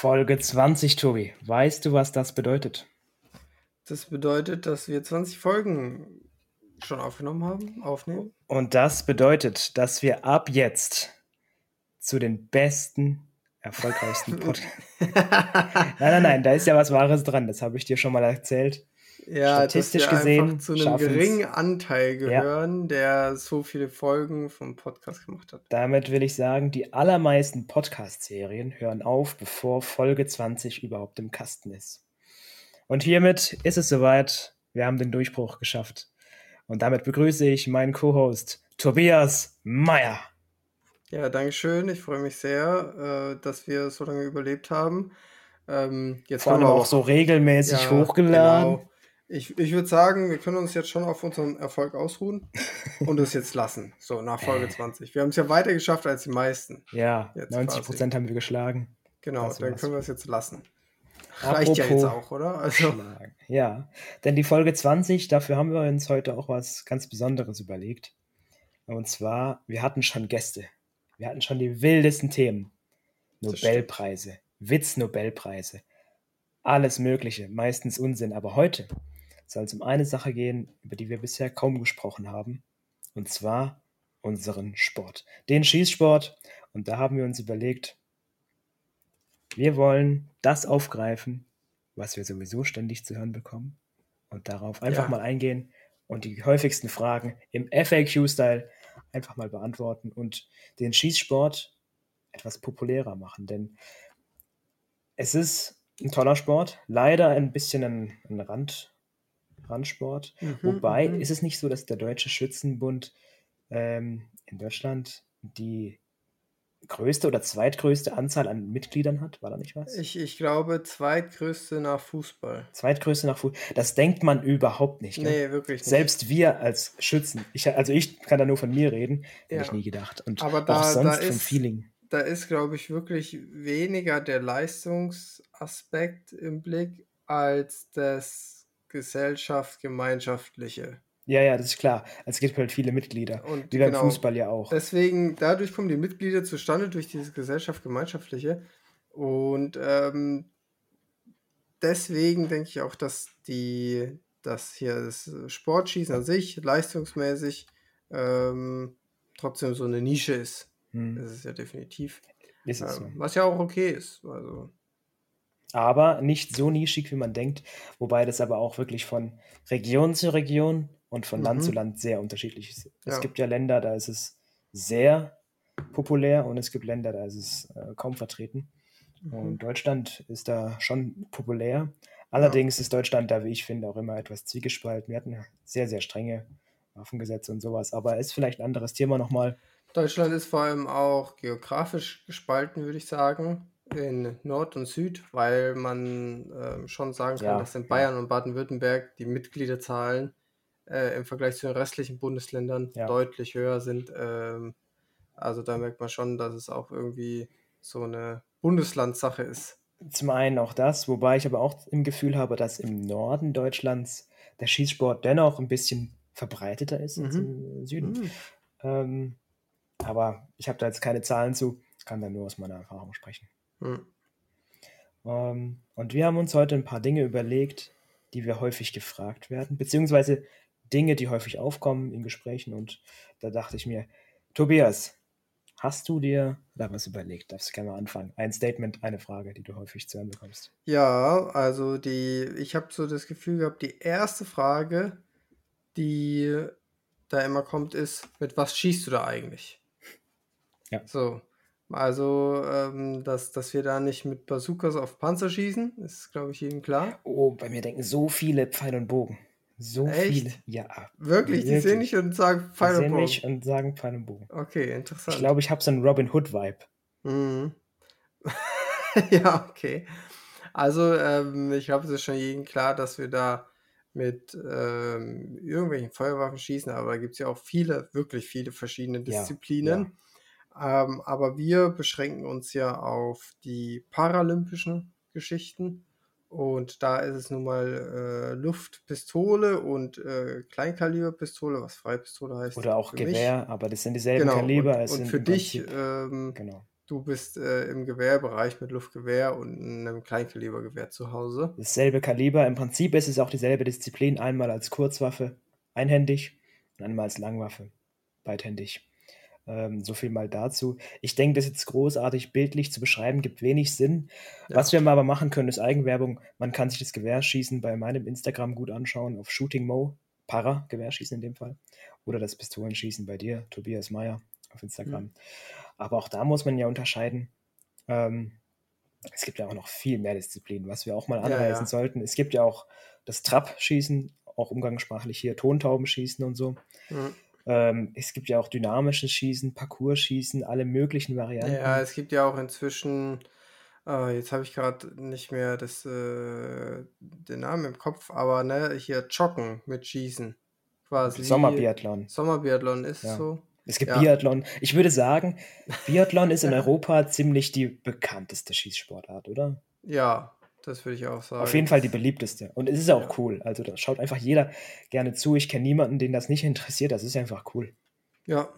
Folge 20, Tobi. Weißt du, was das bedeutet? Das bedeutet, dass wir 20 Folgen schon aufgenommen haben, aufnehmen. Und das bedeutet, dass wir ab jetzt zu den besten, erfolgreichsten Podcasts. nein, nein, nein, da ist ja was Wahres dran. Das habe ich dir schon mal erzählt. Ja, Statistisch dass wir gesehen zu einem geringen Anteil gehören, ja. der so viele Folgen vom Podcast gemacht hat. Damit will ich sagen, die allermeisten Podcast-Serien hören auf, bevor Folge 20 überhaupt im Kasten ist. Und hiermit ist es soweit. Wir haben den Durchbruch geschafft. Und damit begrüße ich meinen Co-Host Tobias Meyer. Ja, danke schön. Ich freue mich sehr, äh, dass wir so lange überlebt haben. Ähm, jetzt Vor allem auch, auch, so regelmäßig ja, hochgeladen. Genau. Ich, ich würde sagen, wir können uns jetzt schon auf unseren Erfolg ausruhen und es jetzt lassen. So, nach Folge äh. 20. Wir haben es ja weiter geschafft als die meisten. Ja, jetzt 90 Prozent haben wir geschlagen. Genau, dann können wir es jetzt lassen. Reicht ja jetzt auch, oder? Also. Ja, denn die Folge 20, dafür haben wir uns heute auch was ganz Besonderes überlegt. Und zwar, wir hatten schon Gäste. Wir hatten schon die wildesten Themen. Nobelpreise, Witz-Nobelpreise, alles Mögliche, meistens Unsinn. Aber heute soll es um eine Sache gehen, über die wir bisher kaum gesprochen haben. Und zwar unseren Sport, den Schießsport. Und da haben wir uns überlegt, wir wollen das aufgreifen, was wir sowieso ständig zu hören bekommen und darauf einfach ja. mal eingehen und die häufigsten Fragen im FAQ-Style einfach mal beantworten und den Schießsport etwas populärer machen. Denn es ist ein toller Sport, leider ein bisschen ein, ein Rand, Randsport. Mhm, Wobei mhm. ist es nicht so, dass der Deutsche Schützenbund ähm, in Deutschland die größte oder zweitgrößte Anzahl an Mitgliedern hat, war da nicht was? Ich, ich glaube, zweitgrößte nach Fußball. Zweitgrößte nach Fußball. Das denkt man überhaupt nicht. Gell? Nee, wirklich nicht. Selbst wir als Schützen, ich, also ich kann da nur von mir reden, hätte ja. ich nie gedacht. Und Aber da, auch sonst da ist, vom Feeling. Da ist, glaube ich, wirklich weniger der Leistungsaspekt im Blick als das gesellschaftsgemeinschaftliche. Ja, ja, das ist klar. Es gibt halt viele Mitglieder. Und wie beim genau, Fußball ja auch. Deswegen, dadurch kommen die Mitglieder zustande, durch dieses gesellschaftsgemeinschaftliche. Und ähm, deswegen denke ich auch, dass die, dass hier das Sportschießen an sich leistungsmäßig ähm, trotzdem so eine Nische ist. Hm. Das ist ja definitiv. Ist ähm, so. Was ja auch okay ist. Also aber nicht so nischig, wie man denkt, wobei das aber auch wirklich von Region zu Region und von mhm. Land zu Land sehr unterschiedlich ist. Es ja. gibt ja Länder, da ist es sehr populär und es gibt Länder, da ist es äh, kaum vertreten. Mhm. Und Deutschland ist da schon populär. Allerdings ja. ist Deutschland da, wie ich finde, auch immer etwas zwiegespalten. Wir hatten sehr, sehr strenge Waffengesetze und sowas, aber ist vielleicht ein anderes Thema nochmal. Deutschland ist vor allem auch geografisch gespalten, würde ich sagen in Nord und Süd, weil man äh, schon sagen kann, ja, dass in Bayern ja. und Baden-Württemberg die Mitgliederzahlen äh, im Vergleich zu den restlichen Bundesländern ja. deutlich höher sind. Ähm, also da merkt man schon, dass es auch irgendwie so eine Bundeslandsache ist. Zum einen auch das, wobei ich aber auch im Gefühl habe, dass im Norden Deutschlands der Schießsport dennoch ein bisschen verbreiteter ist mhm. als im Süden. Mhm. Ähm, aber ich habe da jetzt keine Zahlen zu, kann da nur aus meiner Erfahrung sprechen. Mhm. Ähm, und wir haben uns heute ein paar Dinge überlegt, die wir häufig gefragt werden, beziehungsweise Dinge, die häufig aufkommen in Gesprächen. Und da dachte ich mir, Tobias, hast du dir da was überlegt? Darfst du gerne mal anfangen? Ein Statement, eine Frage, die du häufig zu hören bekommst. Ja, also die, ich habe so das Gefühl gehabt, die erste Frage, die da immer kommt, ist, mit was schießt du da eigentlich? Ja. So, also, ähm, dass, dass wir da nicht mit Bazookas auf Panzer schießen, ist, glaube ich, jedem klar. Oh, bei mir denken so viele Pfeil und Bogen. So Echt? viele. Ja. Wirklich? Die sehen mich und sagen Pfeil und Bogen. Die sehen mich und sagen Pfeil und Bogen. Okay, interessant. Ich glaube, ich habe so einen Robin Hood-Vibe. Mhm. ja, okay. Also, ähm, ich glaube, es ist schon jedem klar, dass wir da mit ähm, irgendwelchen Feuerwaffen schießen, aber da gibt es ja auch viele, wirklich viele verschiedene Disziplinen. Ja, ja. Ähm, aber wir beschränken uns ja auf die paralympischen Geschichten. Und da ist es nun mal äh, Luftpistole und äh, Kleinkaliberpistole, was Freipistole heißt. Oder auch Gewehr, mich. aber das sind dieselben genau. Kaliber. Und, und für dich ähm, genau. du bist äh, im Gewehrbereich mit Luftgewehr und einem Kleinkalibergewehr zu Hause. Dasselbe Kaliber. Im Prinzip ist es auch dieselbe Disziplin. Einmal als Kurzwaffe, einhändig, und einmal als Langwaffe, beidhändig. Ähm, so viel mal dazu. Ich denke, das jetzt großartig bildlich zu beschreiben, gibt wenig Sinn. Ja. Was wir mal aber machen können, ist Eigenwerbung. Man kann sich das Gewehrschießen bei meinem Instagram gut anschauen, auf Shooting Mo, Para, Gewehrschießen in dem Fall. Oder das Pistolenschießen bei dir, Tobias Meyer, auf Instagram. Mhm. Aber auch da muss man ja unterscheiden. Ähm, es gibt ja auch noch viel mehr Disziplinen, was wir auch mal anweisen ja, ja. sollten. Es gibt ja auch das Trap-Schießen, auch umgangssprachlich hier Tontaubenschießen und so. Mhm. Ähm, es gibt ja auch dynamisches Schießen, Parcours-Schießen, alle möglichen Varianten. Ja, es gibt ja auch inzwischen, äh, jetzt habe ich gerade nicht mehr das, äh, den Namen im Kopf, aber ne, hier Joggen mit Schießen. Quasi. Sommerbiathlon. Sommerbiathlon ist ja. so. Es gibt ja. Biathlon. Ich würde sagen, Biathlon ist in Europa ziemlich die bekannteste Schießsportart, oder? Ja, das würde ich auch sagen. Auf jeden Fall die beliebteste. Und es ist auch ja. cool. Also da schaut einfach jeder gerne zu. Ich kenne niemanden, den das nicht interessiert. Das ist einfach cool. Ja.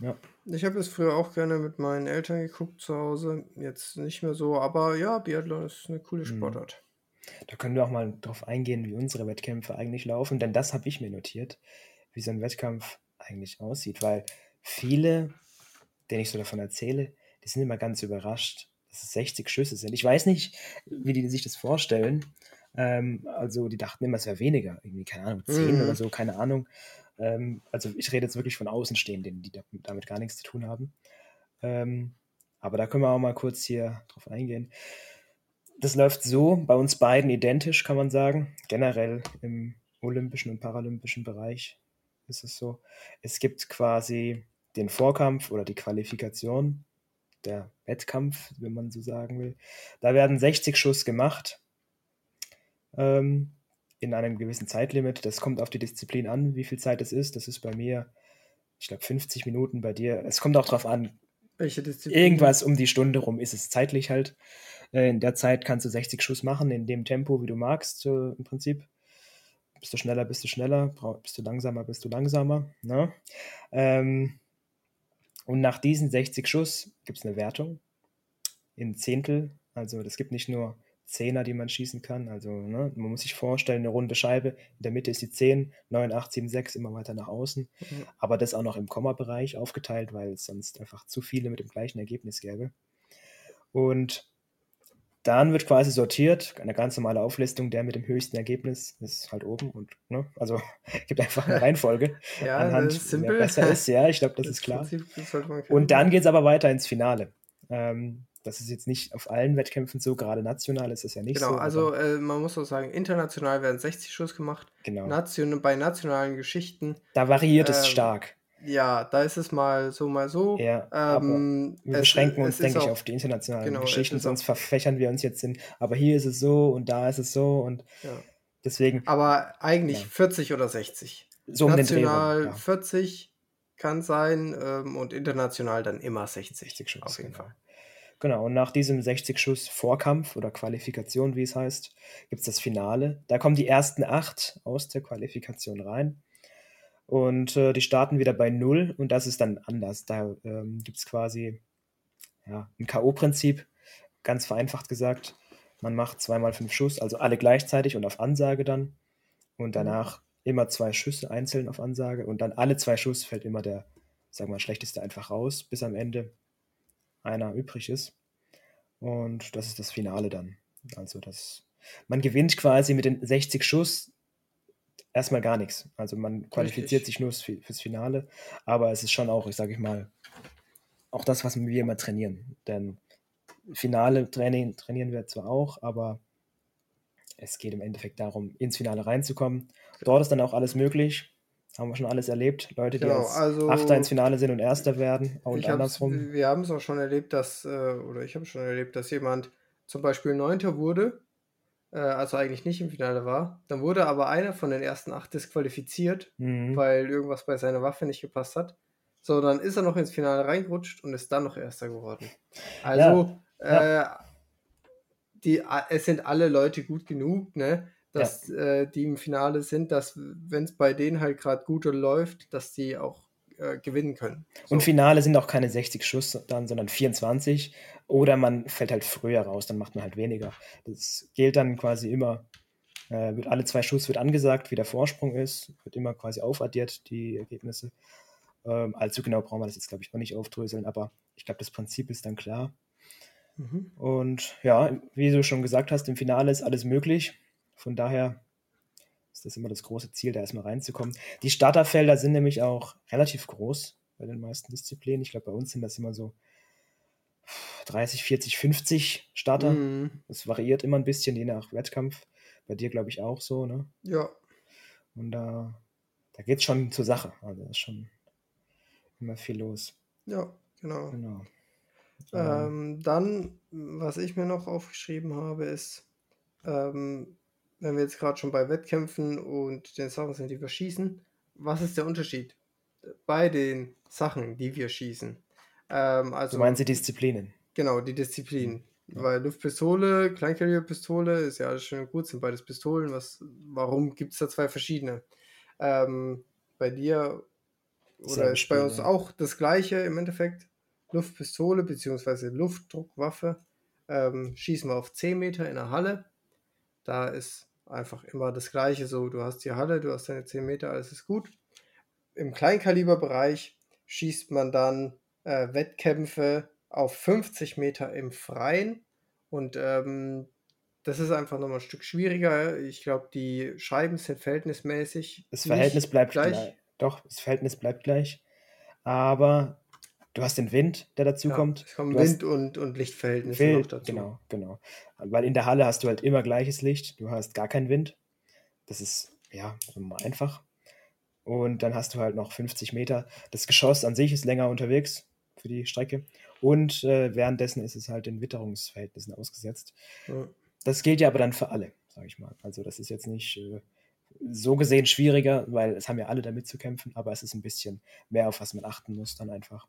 ja. Ich habe es früher auch gerne mit meinen Eltern geguckt zu Hause. Jetzt nicht mehr so. Aber ja, Biathlon ist eine coole mhm. Sportart. Da können wir auch mal drauf eingehen, wie unsere Wettkämpfe eigentlich laufen. Denn das habe ich mir notiert, wie so ein Wettkampf eigentlich aussieht. Weil viele, denen ich so davon erzähle, die sind immer ganz überrascht, 60 Schüsse sind. Ich weiß nicht, wie die sich das vorstellen. Ähm, also die dachten immer, es wäre weniger, irgendwie, keine Ahnung, 10 mhm. oder so, keine Ahnung. Ähm, also ich rede jetzt wirklich von Außenstehenden, die damit gar nichts zu tun haben. Ähm, aber da können wir auch mal kurz hier drauf eingehen. Das läuft so, bei uns beiden identisch, kann man sagen. Generell im olympischen und paralympischen Bereich ist es so. Es gibt quasi den Vorkampf oder die Qualifikation, der Wettkampf, wenn man so sagen will. Da werden 60 Schuss gemacht ähm, in einem gewissen Zeitlimit. Das kommt auf die Disziplin an, wie viel Zeit es ist. Das ist bei mir, ich glaube, 50 Minuten bei dir. Es kommt auch darauf an, welche Disziplin? Irgendwas um die Stunde rum ist es zeitlich halt. Äh, in der Zeit kannst du 60 Schuss machen, in dem Tempo, wie du magst, so im Prinzip. Bist du schneller, bist du schneller, bist du langsamer, bist du langsamer. Ne? Ähm, und nach diesen 60 Schuss gibt es eine Wertung in Zehntel. Also das gibt nicht nur Zehner, die man schießen kann. Also ne, man muss sich vorstellen, eine runde Scheibe, in der Mitte ist die 10, 9, 8, 7, 6, immer weiter nach außen. Mhm. Aber das auch noch im Komma-Bereich aufgeteilt, weil es sonst einfach zu viele mit dem gleichen Ergebnis gäbe. Und dann wird quasi sortiert, eine ganz normale Auflistung, der mit dem höchsten Ergebnis ist halt oben und ne, also gibt einfach eine Reihenfolge ja, anhand, das wer besser ist. Ja, ich glaube, das, das, ist klar. Und dann geht es aber weiter ins Finale. Ähm, das ist jetzt nicht auf allen Wettkämpfen so, gerade national ist es ja nicht genau, so. Genau, also äh, man muss auch sagen, international werden 60 Schuss gemacht. Genau. Nation, bei nationalen Geschichten. Da variiert ähm, es stark. Ja, da ist es mal so, mal so. Ja, ähm, wir beschränken uns, denke ich, auf die internationalen genau, Geschichten, sonst verfächern wir uns jetzt in, aber hier ist es so und da ist es so und ja. deswegen. Aber eigentlich ja. 40 oder 60. So National um ja. 40 kann sein ähm, und international dann immer 60. 60 Schuss, auf jeden genau. Fall. Genau, und nach diesem 60-Schuss-Vorkampf oder Qualifikation, wie es heißt, gibt es das Finale. Da kommen die ersten acht aus der Qualifikation rein. Und äh, die starten wieder bei Null und das ist dann anders. Da ähm, gibt es quasi ja, ein K.O.-Prinzip, ganz vereinfacht gesagt. Man macht zweimal fünf Schuss, also alle gleichzeitig und auf Ansage dann. Und mhm. danach immer zwei Schüsse einzeln auf Ansage und dann alle zwei Schuss fällt immer der, sagen wir mal, schlechteste einfach raus, bis am Ende einer übrig ist. Und das ist das Finale dann. Also das, man gewinnt quasi mit den 60 Schuss erstmal gar nichts. Also man qualifiziert Richtig. sich nur fürs Finale, aber es ist schon auch, ich sage ich mal, auch das, was wir immer trainieren. Denn Finale Training trainieren wir zwar auch, aber es geht im Endeffekt darum, ins Finale reinzukommen. Dort ist dann auch alles möglich. Haben wir schon alles erlebt. Leute, die genau, als also, Achter ins Finale sind und Erster werden und andersrum. Wir haben es auch schon erlebt, dass, äh, oder ich habe schon erlebt, dass jemand zum Beispiel Neunter wurde äh, also eigentlich nicht im Finale war. Dann wurde aber einer von den ersten acht disqualifiziert, mhm. weil irgendwas bei seiner Waffe nicht gepasst hat. So, dann ist er noch ins Finale reingerutscht und ist dann noch Erster geworden. Also, ja. Äh, die, es sind alle Leute gut genug, ne? dass ja. äh, die im Finale sind, dass wenn es bei denen halt gerade gut läuft, dass die auch äh, gewinnen können. So. Und Finale sind auch keine 60 Schuss dann, sondern 24. Oder man fällt halt früher raus, dann macht man halt weniger. Das gilt dann quasi immer. Äh, wird alle zwei Schuss wird angesagt, wie der Vorsprung ist, wird immer quasi aufaddiert, die Ergebnisse. Ähm, allzu genau brauchen wir das jetzt, glaube ich, auch nicht aufdröseln, aber ich glaube, das Prinzip ist dann klar. Mhm. Und ja, wie du schon gesagt hast, im Finale ist alles möglich. Von daher ist das immer das große Ziel, da erstmal reinzukommen. Die Starterfelder sind nämlich auch relativ groß bei den meisten Disziplinen. Ich glaube, bei uns sind das immer so 30, 40, 50 Starter. Mhm. Das variiert immer ein bisschen, je nach Wettkampf. Bei dir, glaube ich, auch so, ne? Ja. Und da, da geht es schon zur Sache. Also da ist schon immer viel los. Ja, genau. genau. Ähm, dann, was ich mir noch aufgeschrieben habe, ist, ähm, wenn wir jetzt gerade schon bei Wettkämpfen und den Sachen sind, die wir schießen, was ist der Unterschied bei den Sachen, die wir schießen? Ähm, also, du meinst die Disziplinen? Genau, die Disziplinen. Ja. Weil Luftpistole, Kleinkaliberpistole ist ja alles schön gut, sind beides Pistolen. Was, warum gibt es da zwei verschiedene? Ähm, bei dir oder ist bei uns auch das gleiche im Endeffekt. Luftpistole bzw. Luftdruckwaffe ähm, schießen wir auf 10 Meter in der Halle. Da ist einfach immer das Gleiche so. Du hast die Halle, du hast deine 10 Meter, alles ist gut. Im Kleinkaliberbereich schießt man dann äh, Wettkämpfe auf 50 Meter im Freien. Und ähm, das ist einfach nochmal ein Stück schwieriger. Ich glaube, die Scheiben sind verhältnismäßig. Das Verhältnis bleibt gleich. gleich. Doch, das Verhältnis bleibt gleich. Aber du hast den Wind, der dazu ja, kommt. Es kommen Wind und, und Lichtverhältnisse Wind, noch dazu. Genau, genau. Weil in der Halle hast du halt immer gleiches Licht. Du hast gar keinen Wind. Das ist, ja, einfach. Und dann hast du halt noch 50 Meter. Das Geschoss an sich ist länger unterwegs für die Strecke. Und äh, währenddessen ist es halt in Witterungsverhältnissen ausgesetzt. Ja. Das gilt ja aber dann für alle, sage ich mal. Also das ist jetzt nicht äh, so gesehen schwieriger, weil es haben ja alle damit zu kämpfen, aber es ist ein bisschen mehr, auf was man achten muss dann einfach.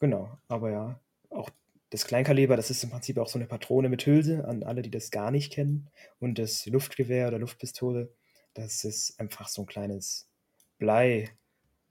Genau, aber ja, auch das Kleinkaliber, das ist im Prinzip auch so eine Patrone mit Hülse an alle, die das gar nicht kennen. Und das Luftgewehr oder Luftpistole, das ist einfach so ein kleines Blei.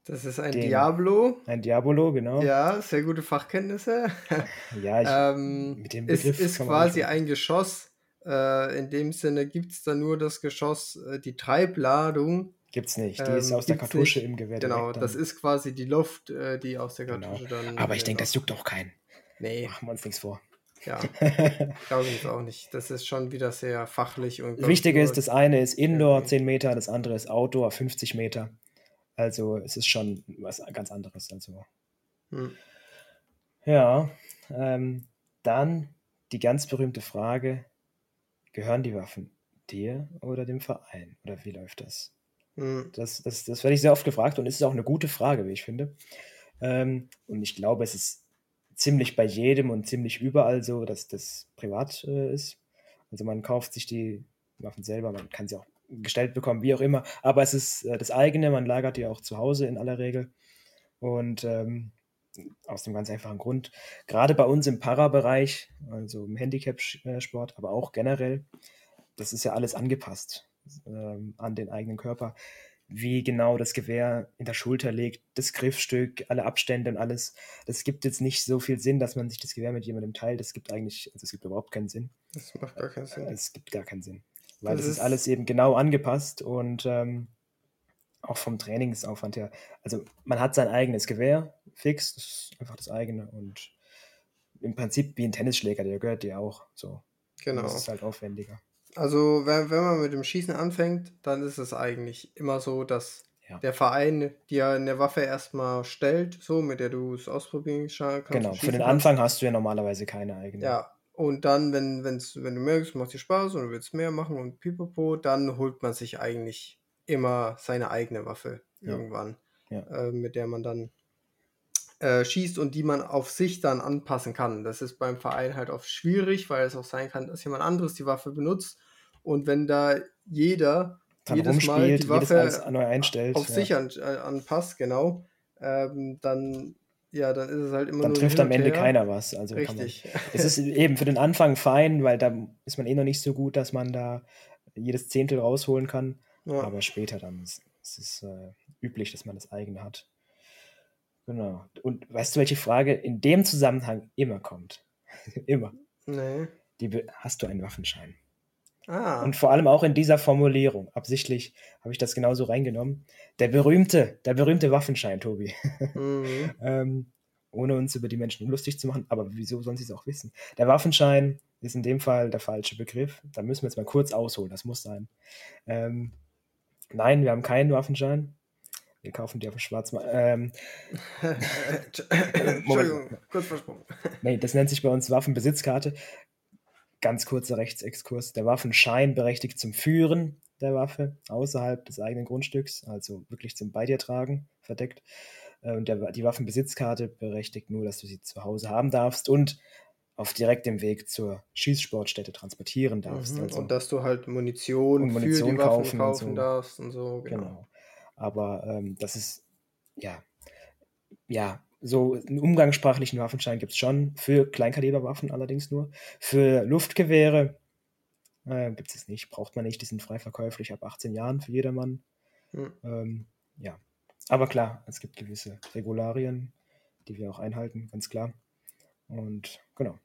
Das ist ein den, Diablo. Ein Diabolo, genau. Ja, sehr gute Fachkenntnisse. ja, ich, ähm, mit dem Begriff ist, ist quasi ein Geschoss, äh, in dem Sinne gibt es da nur das Geschoss, äh, die Treibladung. Gibt's nicht, die ähm, ist aus der Kartusche nicht. im Gewehr. Genau, das ist quasi die Luft, äh, die aus der genau. Kartusche genau. dann. Aber ich denke, das juckt auch keinen. Nee. Machen wir uns nichts vor. Ja, glaube ich auch nicht. Das ist schon wieder sehr fachlich. und Wichtig ist, das eine ist Indoor 10 Meter, das andere ist Outdoor 50 Meter. Also es ist schon was ganz anderes. Also. Hm. Ja, ähm, dann die ganz berühmte Frage, Gehören die Waffen dir oder dem Verein? Oder wie läuft das? Mhm. Das, das, das werde ich sehr oft gefragt und ist auch eine gute Frage, wie ich finde. Ähm, und ich glaube, es ist ziemlich bei jedem und ziemlich überall so, dass das privat äh, ist. Also man kauft sich die Waffen selber, man kann sie auch gestellt bekommen, wie auch immer. Aber es ist äh, das eigene, man lagert die auch zu Hause in aller Regel. Und ähm, aus dem ganz einfachen Grund, gerade bei uns im Para-Bereich, also im Handicap-Sport, aber auch generell, das ist ja alles angepasst ähm, an den eigenen Körper. Wie genau das Gewehr in der Schulter liegt, das Griffstück, alle Abstände und alles. Das gibt jetzt nicht so viel Sinn, dass man sich das Gewehr mit jemandem teilt. Das gibt eigentlich, also es gibt überhaupt keinen Sinn. Das macht gar keinen Sinn. Es gibt gar keinen Sinn. Weil das, das ist alles eben genau angepasst und ähm, auch vom Trainingsaufwand her. Also man hat sein eigenes Gewehr, fix, das ist einfach das eigene und im Prinzip wie ein Tennisschläger, der gehört dir auch so. Genau. Das ist halt aufwendiger. Also wenn, wenn man mit dem Schießen anfängt, dann ist es eigentlich immer so, dass ja. der Verein dir eine Waffe erstmal stellt, so mit der du es ausprobieren kannst. Genau, für den Anfang hast du ja normalerweise keine eigene. Ja, und dann, wenn, wenn's, wenn du merkst, macht dir Spaß und du willst mehr machen und pipapo, dann holt man sich eigentlich immer seine eigene Waffe ja. irgendwann, ja. Äh, mit der man dann äh, schießt und die man auf sich dann anpassen kann. Das ist beim Verein halt oft schwierig, weil es auch sein kann, dass jemand anderes die Waffe benutzt und wenn da jeder dann jedes Mal die Waffe neu einstellt, auf ja. sich an, äh, anpasst, genau, ähm, dann ja, dann ist es halt immer dann trifft am Ende keiner was. Also Richtig. Man, es ist eben für den Anfang fein, weil da ist man eh noch nicht so gut, dass man da jedes Zehntel rausholen kann. Ja. Aber später dann ist es äh, üblich, dass man das eigene hat. Genau. Und weißt du, welche Frage in dem Zusammenhang immer kommt? immer. Nee. Die, hast du einen Waffenschein? Ah. Und vor allem auch in dieser Formulierung. Absichtlich habe ich das genauso reingenommen. Der berühmte, der berühmte Waffenschein, Tobi. Mhm. ähm, ohne uns über die Menschen lustig zu machen, aber wieso sollen sie es auch wissen? Der Waffenschein ist in dem Fall der falsche Begriff. Da müssen wir jetzt mal kurz ausholen, das muss sein. Ähm, nein, wir haben keinen Waffenschein. Wir kaufen die auf dem Schwarzmarkt. Ähm, Entschuldigung, kurz versprochen. nee, das nennt sich bei uns Waffenbesitzkarte. Ganz kurzer Rechtsexkurs. Der Waffenschein berechtigt zum Führen der Waffe außerhalb des eigenen Grundstücks, also wirklich zum Bei dir tragen, verdeckt. Äh, Und der, die Waffenbesitzkarte berechtigt nur, dass du sie zu Hause haben darfst und auf direktem Weg zur Schießsportstätte transportieren darfst. Mhm. Also, Und dass du halt Munition, Und für Munition die Waffen kaufen kaufen, und so. darfst und so. Genau. genau. Aber ähm, das ist, ja, ja, so einen umgangssprachlichen Waffenschein gibt es schon, für Kleinkaliberwaffen allerdings nur. Für Luftgewehre äh, gibt es nicht, braucht man nicht, die sind frei verkäuflich ab 18 Jahren für jedermann. Mhm. Ähm, ja, aber klar, es gibt gewisse Regularien, die wir auch einhalten, ganz klar. Und genau.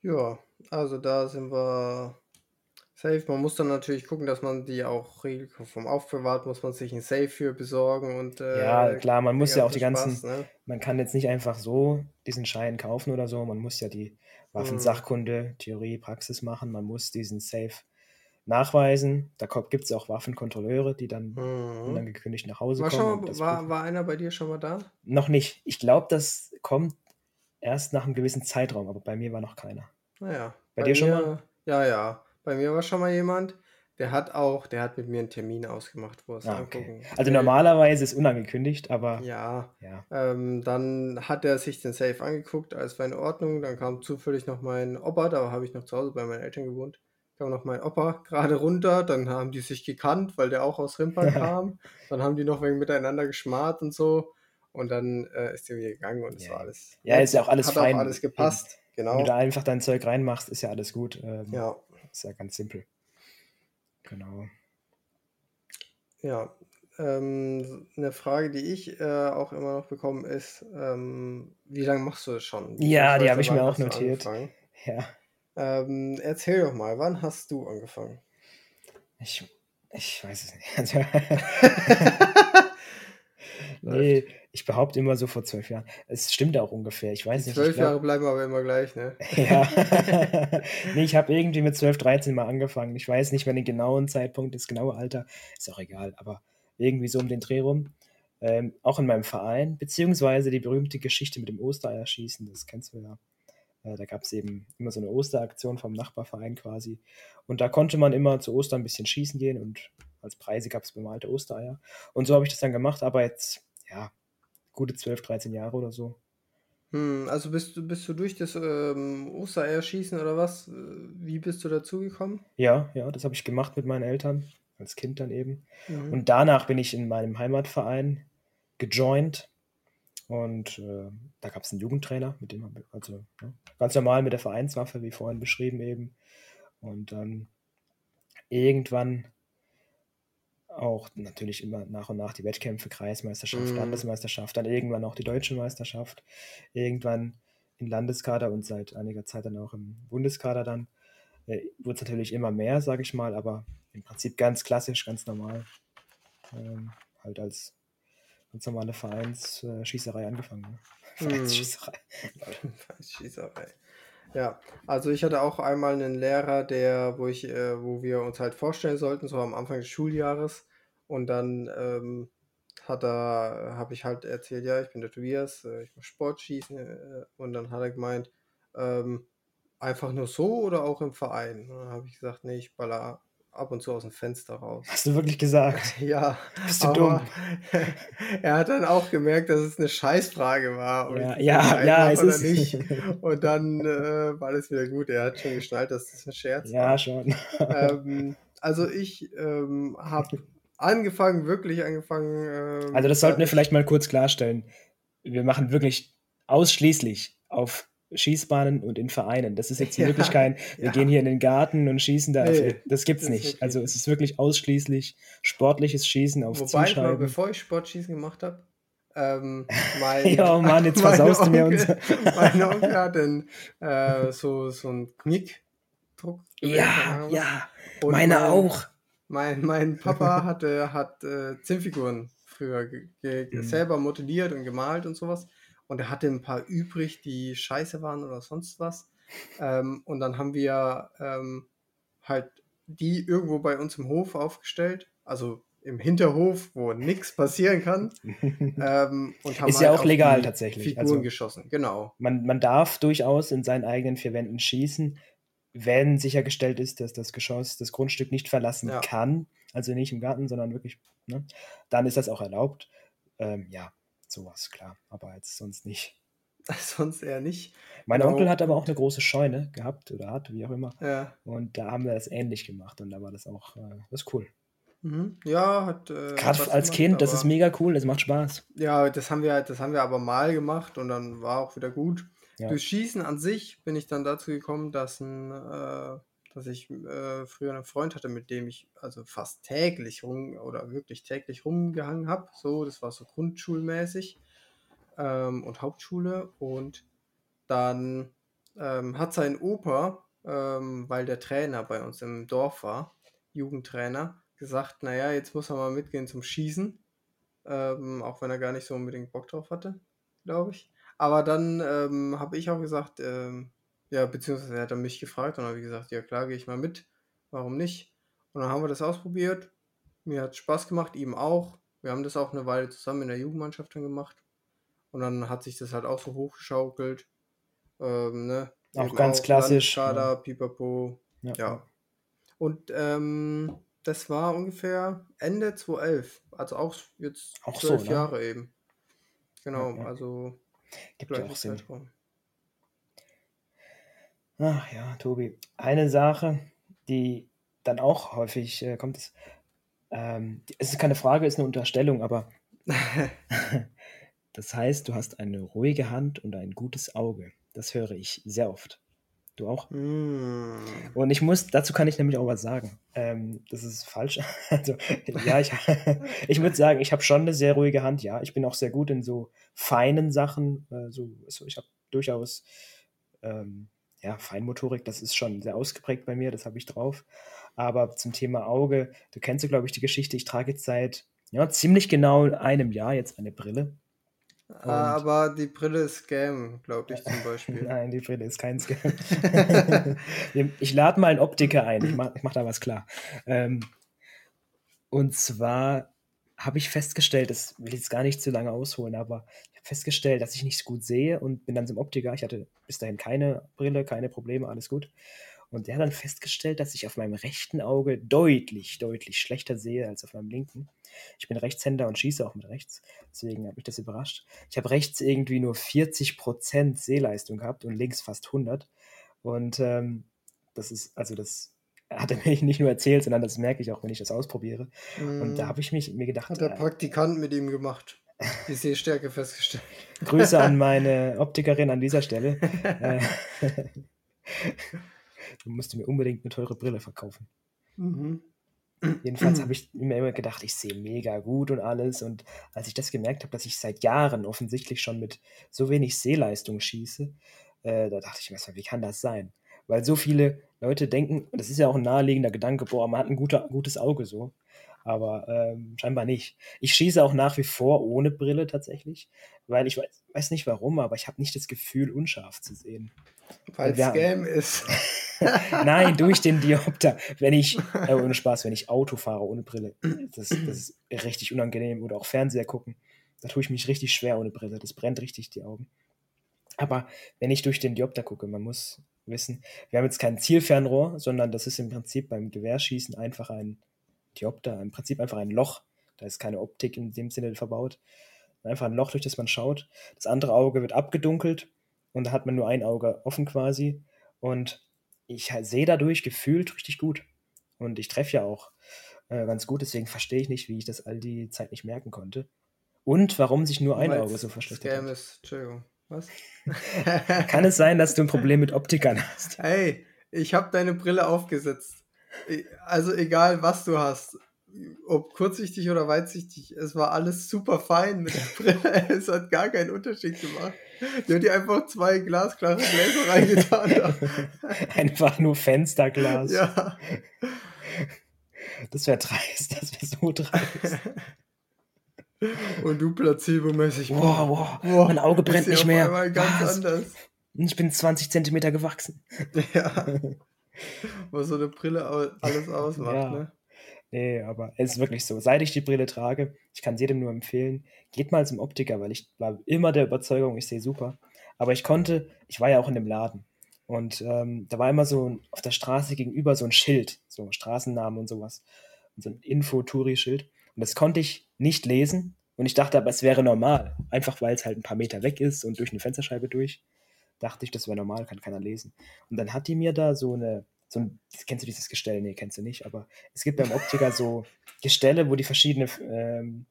Ja, also da sind wir safe. Man muss dann natürlich gucken, dass man die auch regelkonform aufbewahrt, muss man sich ein Safe für besorgen und äh, Ja, klar, man muss ja auch die ganzen ganzen, Spaß, ne? man kann jetzt nicht einfach so diesen Schein kaufen oder so, man muss ja die Mhm. Waffensachkunde, Theorie, Praxis machen, man muss diesen Safe nachweisen. Da gibt es auch Waffenkontrolleure, die dann Mhm. unangekündigt nach Hause War, kommen. schon war, war einer bei dir schon mal da? Noch nicht. Ich glaube, das kommt erst nach einem gewissen Zeitraum, aber bei mir war noch keiner. Naja. Bei dir schon mal? mir, Ja, ja. Bei mir war schon mal jemand, der hat auch, der hat mit mir einen Termin ausgemacht, wo es Ah, okay. Also will. normalerweise ist unangekündigt, aber Ja, ja. ähm, dann hat er sich den Safe angeguckt, alles war in Ordnung. Dann kam zufällig noch mein Opa, da habe ich noch zu Hause bei meinen Eltern gewohnt. Kam noch mein Opa gerade runter, dann haben die sich gekannt, weil der auch aus Rimpern kam. Dann haben die noch wegen miteinander geschmarrt und so. Und dann äh, ist der wieder gegangen und es Ja, war alles. Ja, ist ja auch alles hat fein. auch alles gepasst. Wenn Genau. du da einfach dein Zeug reinmachst, ist ja alles gut. Ähm, Ja, Ist ja ganz simpel. Genau. ja. Ähm, eine Frage, die ich äh, auch immer noch bekomme, ist, ähm, wie lange machst du das schon? Ja, die habe ich mir auch notiert. Ja. Ähm, erzähl doch mal, wann hast du angefangen? Ich, ich weiß es nicht. Also, nee, ich behaupte immer so vor zwölf Jahren. Es stimmt auch ungefähr. Ich weiß Die nicht. zwölf glaub- Jahre bleiben aber immer gleich, ne? Ja. nee, ich habe irgendwie mit 12, 13 mal angefangen. Ich weiß nicht mehr den genauen Zeitpunkt, das genaue Alter. Ist auch egal, aber irgendwie so um den Dreh rum. Ähm, auch in meinem Verein, beziehungsweise die berühmte Geschichte mit dem Ostereierschießen, das kennst du ja. Äh, da gab es eben immer so eine Osteraktion vom Nachbarverein quasi. Und da konnte man immer zu Ostern ein bisschen schießen gehen und als Preise gab es bemalte Ostereier. Und so habe ich das dann gemacht, aber jetzt, ja, gute 12, 13 Jahre oder so. Hm, also bist du, bist du durch das ähm, Ostereierschießen oder was? Äh, Wie bist du dazu gekommen? Ja, ja, das habe ich gemacht mit meinen Eltern, als Kind dann eben. Mhm. Und danach bin ich in meinem Heimatverein gejoint und äh, da gab es einen Jugendtrainer, mit dem also ja, ganz normal mit der Vereinswaffe, wie vorhin beschrieben eben. Und dann irgendwann auch natürlich immer nach und nach die Wettkämpfe, Kreismeisterschaft, Mhm. Landesmeisterschaft, dann irgendwann auch die deutsche Meisterschaft, irgendwann im Landeskader und seit einiger Zeit dann auch im Bundeskader dann. Äh, Wurde es natürlich immer mehr, sage ich mal, aber im Prinzip ganz klassisch, ganz normal. Ähm, halt als ganz normale Vereinsschießerei angefangen. Ne? Mhm. Vereinsschießerei. Schießerei. Ja, also ich hatte auch einmal einen Lehrer, der, wo ich, äh, wo wir uns halt vorstellen sollten, so am Anfang des Schuljahres. Und dann ähm, hat er, habe ich halt erzählt, ja, ich bin der Tobias, äh, ich mache Sportschießen. Äh, und dann hat er gemeint, ähm, einfach nur so oder auch im Verein? Und dann habe ich gesagt, nee, ich baller ab und zu aus dem Fenster raus. Hast du wirklich gesagt? Ja, Bist du dumm? er hat dann auch gemerkt, dass es eine Scheißfrage war. Ja, ja, ja, es ist- nicht. Und dann äh, war alles wieder gut. Er hat schon geschnallt, dass das ein Scherz Ja, war. schon. Ähm, also ich ähm, habe angefangen, wirklich angefangen. Ähm, Also das sollten wir als- vielleicht mal kurz klarstellen. Wir machen wirklich ausschließlich auf Schießbahnen und in Vereinen. Das ist jetzt Ja, wirklich kein, wir ja. gehen hier in den Garten und schießen da. Nee, das gibt's das nicht. Also es ist wirklich ausschließlich sportliches Schießen auf Wobei, ich mal, Zielscheiben. bevor ich Sportschießen gemacht habe, ähm, mein, Ja, Mann, jetzt versaust du mir Onkel, mein Onkel hat den, äh, so, so einen Knickdruck. Ja, ja, meine mein, auch. Mein, mein Papa hatte, hat äh, Zinnfiguren früher Mhm. selber modelliert und gemalt und sowas. Und er hatte ein paar übrig, die scheiße waren oder sonst was. Ähm, und dann haben wir ähm, halt die irgendwo bei uns im Hof aufgestellt. Also im Hinterhof, wo nichts passieren kann. Ähm, und haben Ist ja halt auch auf legal tatsächlich, Figuren also- geschossen, genau. man, man darf durchaus in seinen eigenen vier Wänden schießen, wenn sichergestellt ist, dass das Geschoss das Grundstück nicht verlassen Ja. kann, also nicht im Garten, sondern wirklich, ne, dann ist das auch erlaubt. Ähm, ja, sowas, klar, aber jetzt sonst nicht. Sonst eher nicht. Mein Genau. Onkel hat aber auch eine große Scheune gehabt oder hat, wie auch immer. Ja, Und da haben wir das ähnlich gemacht und da war das auch, äh, das ist cool. mhm. ja hat. Äh, Gerade als gemacht, Kind, das ist mega cool, das macht Spaß. Ja, das haben wir, das haben wir aber mal gemacht und dann war auch wieder gut. Ja. Durch Schießen an sich bin ich dann dazu gekommen, dass, ein, äh, dass ich äh, früher einen Freund hatte, mit dem ich also fast täglich rum oder wirklich täglich rumgehangen habe. So, das war so grundschulmäßig ähm, und Hauptschule. Und dann ähm, hat sein Opa, ähm, weil der Trainer bei uns im Dorf war, Jugendtrainer, gesagt, naja, jetzt muss er mal mitgehen zum Schießen. Ähm, auch wenn er gar nicht so unbedingt Bock drauf hatte, glaube ich. Aber dann ähm, habe ich auch gesagt, ähm, ja, beziehungsweise er hat dann mich gefragt und habe ich gesagt, ja klar, gehe ich mal mit. Warum nicht? Und dann haben wir das ausprobiert. Mir hat Spaß gemacht, ihm auch. Wir haben das auch eine Weile zusammen in der Jugendmannschaft dann gemacht. Und dann hat sich das halt auch so hochgeschaukelt. Ähm, ne? Auch Eben ganz klassisch, Landeskader, Pipapo. Ja. Ja. Und ähm, das war ungefähr Ende 2011. Also auch jetzt Auch so, zwölf ne? Jahre eben. Genau, Ja, ja. also Gibt ja auch Sinn. Zeitraum. Ach ja, Tobi. Eine Sache, die dann auch häufig äh, kommt, ist, ähm, es ist keine Frage, es ist eine Unterstellung, aber das heißt, du hast eine ruhige Hand und ein gutes Auge. Das höre ich sehr oft. Du auch? Mm. Und ich muss, dazu kann ich nämlich auch was sagen. Ähm, das ist falsch. Also, ja, ich, ich würde sagen, ich habe schon eine sehr ruhige Hand, ja. Ich bin auch sehr gut in so feinen Sachen. Äh, so, so, ich habe durchaus ähm, ja, Feinmotorik, das ist schon sehr ausgeprägt bei mir, das habe ich drauf. Aber zum Thema Auge, du kennst ja, glaube ich, die Geschichte, ich trage jetzt seit ja, ziemlich genau einem Jahr jetzt eine Brille. Aber die Brille ist Scam, glaube ich zum Beispiel. Nein, die Brille ist kein Scam. ich lade mal einen Optiker ein. Ich mache mach da was klar. Ähm, und zwar habe ich festgestellt, das will ich jetzt gar nicht zu lange ausholen, aber ich habe festgestellt, dass ich nicht so gut sehe und bin dann zum Optiker. Ich hatte bis dahin keine Brille, keine Probleme, alles gut. Und der hat dann festgestellt, dass ich auf meinem rechten Auge deutlich, deutlich schlechter sehe als auf meinem linken. Ich bin Rechtshänder und schieße auch mit rechts. Deswegen habe ich das überrascht. Ich habe rechts irgendwie nur 40% Sehleistung gehabt und links fast 100. Und ähm, das ist, also das hat er mir nicht nur erzählt, sondern das merke ich auch, wenn ich das ausprobiere. Und da Mm. habe ich mich, mir gedacht, Hat der äh, Praktikant mit ihm gemacht. Die Sehstärke festgestellt. Grüße an meine Optikerin an dieser Stelle. Äh, du musst mir unbedingt eine teure Brille verkaufen. Mhm. Jedenfalls habe ich mir immer gedacht, ich sehe mega gut und alles. Und als ich das gemerkt habe, dass ich seit Jahren offensichtlich schon mit so wenig Sehleistung schieße, äh, da dachte ich mir erstmal, wie kann das sein? Weil so viele Leute denken, das ist ja auch ein naheliegender Gedanke, boah, man hat ein guter, gutes Auge so. Aber ähm, scheinbar nicht. Ich schieße auch nach wie vor ohne Brille tatsächlich, weil ich weiß, weiß nicht warum, aber ich habe nicht das Gefühl, unscharf zu sehen. Weil Wir- Scam ist. Nein, durch den Diopter. Wenn ich, äh, ohne Spaß, wenn ich Auto fahre ohne Brille, das, das ist richtig unangenehm. Oder auch Fernseher gucken. Da tue ich mich richtig schwer ohne Brille. Das brennt richtig die Augen. Aber wenn ich durch den Diopter gucke, man muss wissen, wir haben jetzt kein Zielfernrohr, sondern das ist im Prinzip beim Gewehrschießen einfach ein Diopter, im Prinzip einfach ein Loch. Da ist keine Optik in dem Sinne verbaut. Einfach ein Loch, durch das man schaut. Das andere Auge wird abgedunkelt und da hat man nur ein Auge offen quasi. Und ich sehe dadurch gefühlt richtig gut. Und ich treffe ja auch äh, ganz gut, deswegen verstehe ich nicht, wie ich das all die Zeit nicht merken konnte. Und warum sich nur ein Weil's Auge so verschlechtert Scam hat. ist. Entschuldigung. Was? Kann es sein, dass du ein Problem mit Optikern hast? Hey, ich habe deine Brille aufgesetzt. Also egal, was du hast, ob kurzsichtig oder weitsichtig, es war alles super fein mit der Brille. Es hat gar keinen Unterschied gemacht. Die hat dir einfach zwei glasklare Gläser reingetan. Einfach nur Fensterglas. ja. Das wäre dreist, das wäre so dreist. Und du placebo-mäßig. Wow, wow, boah, mein Auge brennt nicht mehr. ganz Was? anders. Ich bin 20 Zentimeter gewachsen. Ja. Was so eine Brille alles ausmacht, Ja. ne? Nee, aber es ist wirklich so. Seit ich die Brille trage, ich kann es jedem nur empfehlen, geht mal zum Optiker, weil ich war immer der Überzeugung, ich sehe super. Aber ich konnte, ich war ja auch in dem Laden. Und ähm, da war immer so ein, auf der Straße gegenüber so ein Schild, so Straßennamen und sowas. Und so ein Info-Touri-Schild. Und das konnte ich nicht lesen. Und ich dachte aber, es wäre normal. Einfach weil es halt ein paar Meter weg ist und durch eine Fensterscheibe durch. Dachte ich, das wäre normal, kann keiner lesen. Und dann hat die mir da so eine, so ein, kennst du dieses Gestell? Nee, kennst du nicht, aber es gibt beim Optiker so Gestelle, wo die verschiedene ähm,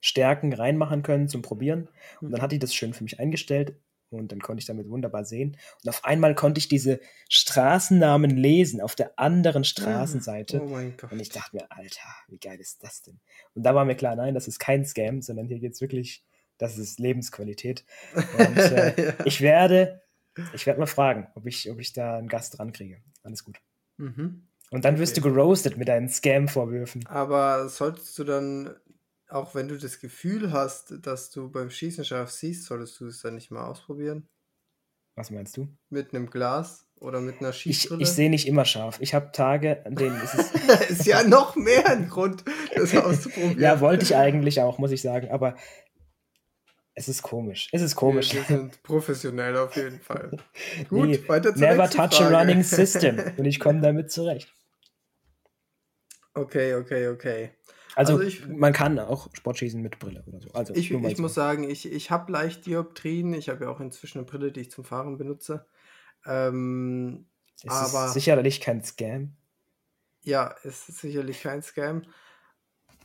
Stärken reinmachen können zum Probieren. Und dann hat die das schön für mich eingestellt und dann konnte ich damit wunderbar sehen. Und auf einmal konnte ich diese Straßennamen lesen auf der anderen Straßenseite. Oh mein Gott. Und ich dachte mir, Alter, wie geil ist das denn? Und da war mir klar, nein, das ist kein Scam, sondern hier geht es wirklich, das ist Lebensqualität. Und äh, ja. ich werde, ich werde mal fragen, ob ich, ob ich da einen Gast dran kriege. Alles gut. mhm. Und dann wirst Okay. du geroastet mit deinen Scam-Vorwürfen. Aber solltest du dann, auch wenn du das Gefühl hast, dass du beim Schießen scharf siehst, solltest du es dann nicht mal ausprobieren? Was meinst du? Mit einem Glas oder mit einer Ich, Schießbrille? ich sehe nicht immer scharf. Ich habe Tage, an denen ist es. ist ja noch mehr ein Grund, das auszuprobieren. ja, wollte ich eigentlich auch, muss ich sagen, aber es ist komisch. Es ist komisch. Wir, wir sind professionell auf jeden Fall. Gut, Nee, weiter zur Never touch Frage. a running system. Und ich komme damit zurecht. Okay, okay, okay. Also, Also ich- man kann auch Sportschießen mit Brille oder so. Also, Ich, ich so. muss sagen, ich, ich habe leicht Dioptrien. Ich habe ja auch inzwischen eine Brille, die ich zum Fahren benutze. Ähm, es aber- ist sicherlich kein Scam. ja, es ist sicherlich kein Scam.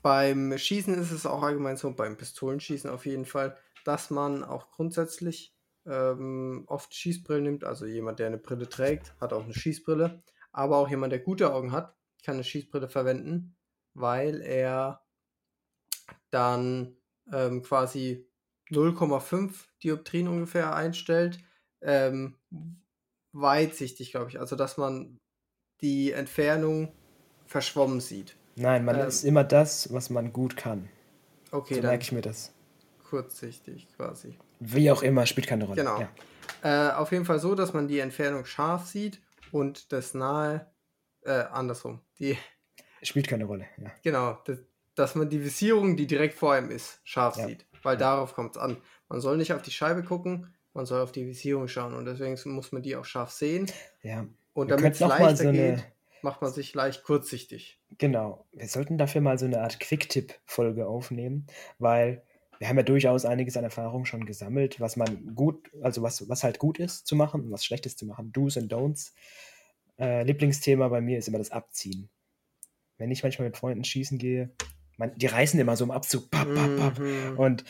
Beim Schießen ist es auch allgemein so, beim Pistolenschießen auf jeden Fall, dass man auch grundsätzlich ähm, oft Schießbrillen nimmt. Also jemand, der eine Brille trägt, hat auch eine Schießbrille. Aber auch jemand, der gute Augen hat, kann eine Schießbrille verwenden, weil er dann ähm, quasi 0,5 Dioptrien ungefähr einstellt. Ähm, weitsichtig, glaube ich. Also, dass man die Entfernung verschwommen sieht. Nein, man Ähm, ist immer das, was man gut kann. Okay, so dann merke ich mir das. Kurzsichtig quasi. Wie auch immer, spielt keine Rolle. Genau. Ja. Äh, auf jeden Fall so, dass man die Entfernung scharf sieht und das nahe, äh, andersrum. Die, Spielt keine Rolle. Ja. genau, das, dass man die Visierung, die direkt vor einem ist, scharf Ja. sieht. Weil darauf kommt es an. Man soll nicht auf die Scheibe gucken, man soll auf die Visierung schauen und deswegen muss man die auch scharf sehen. ja. Und damit es leichter so eine- geht, macht man sich leicht kurzsichtig. Genau. Wir sollten dafür mal so eine Art Quick-Tipp-Folge aufnehmen, weil wir haben ja durchaus einiges an Erfahrung schon gesammelt, was man gut, also was, was halt gut ist zu machen und was schlecht ist zu machen. Do's und Don'ts. Äh, Lieblingsthema bei mir ist immer das Abziehen. Wenn ich manchmal mit Freunden schießen gehe, man, die reißen immer so im Abzug. Papp, papp, papp. Mhm. Und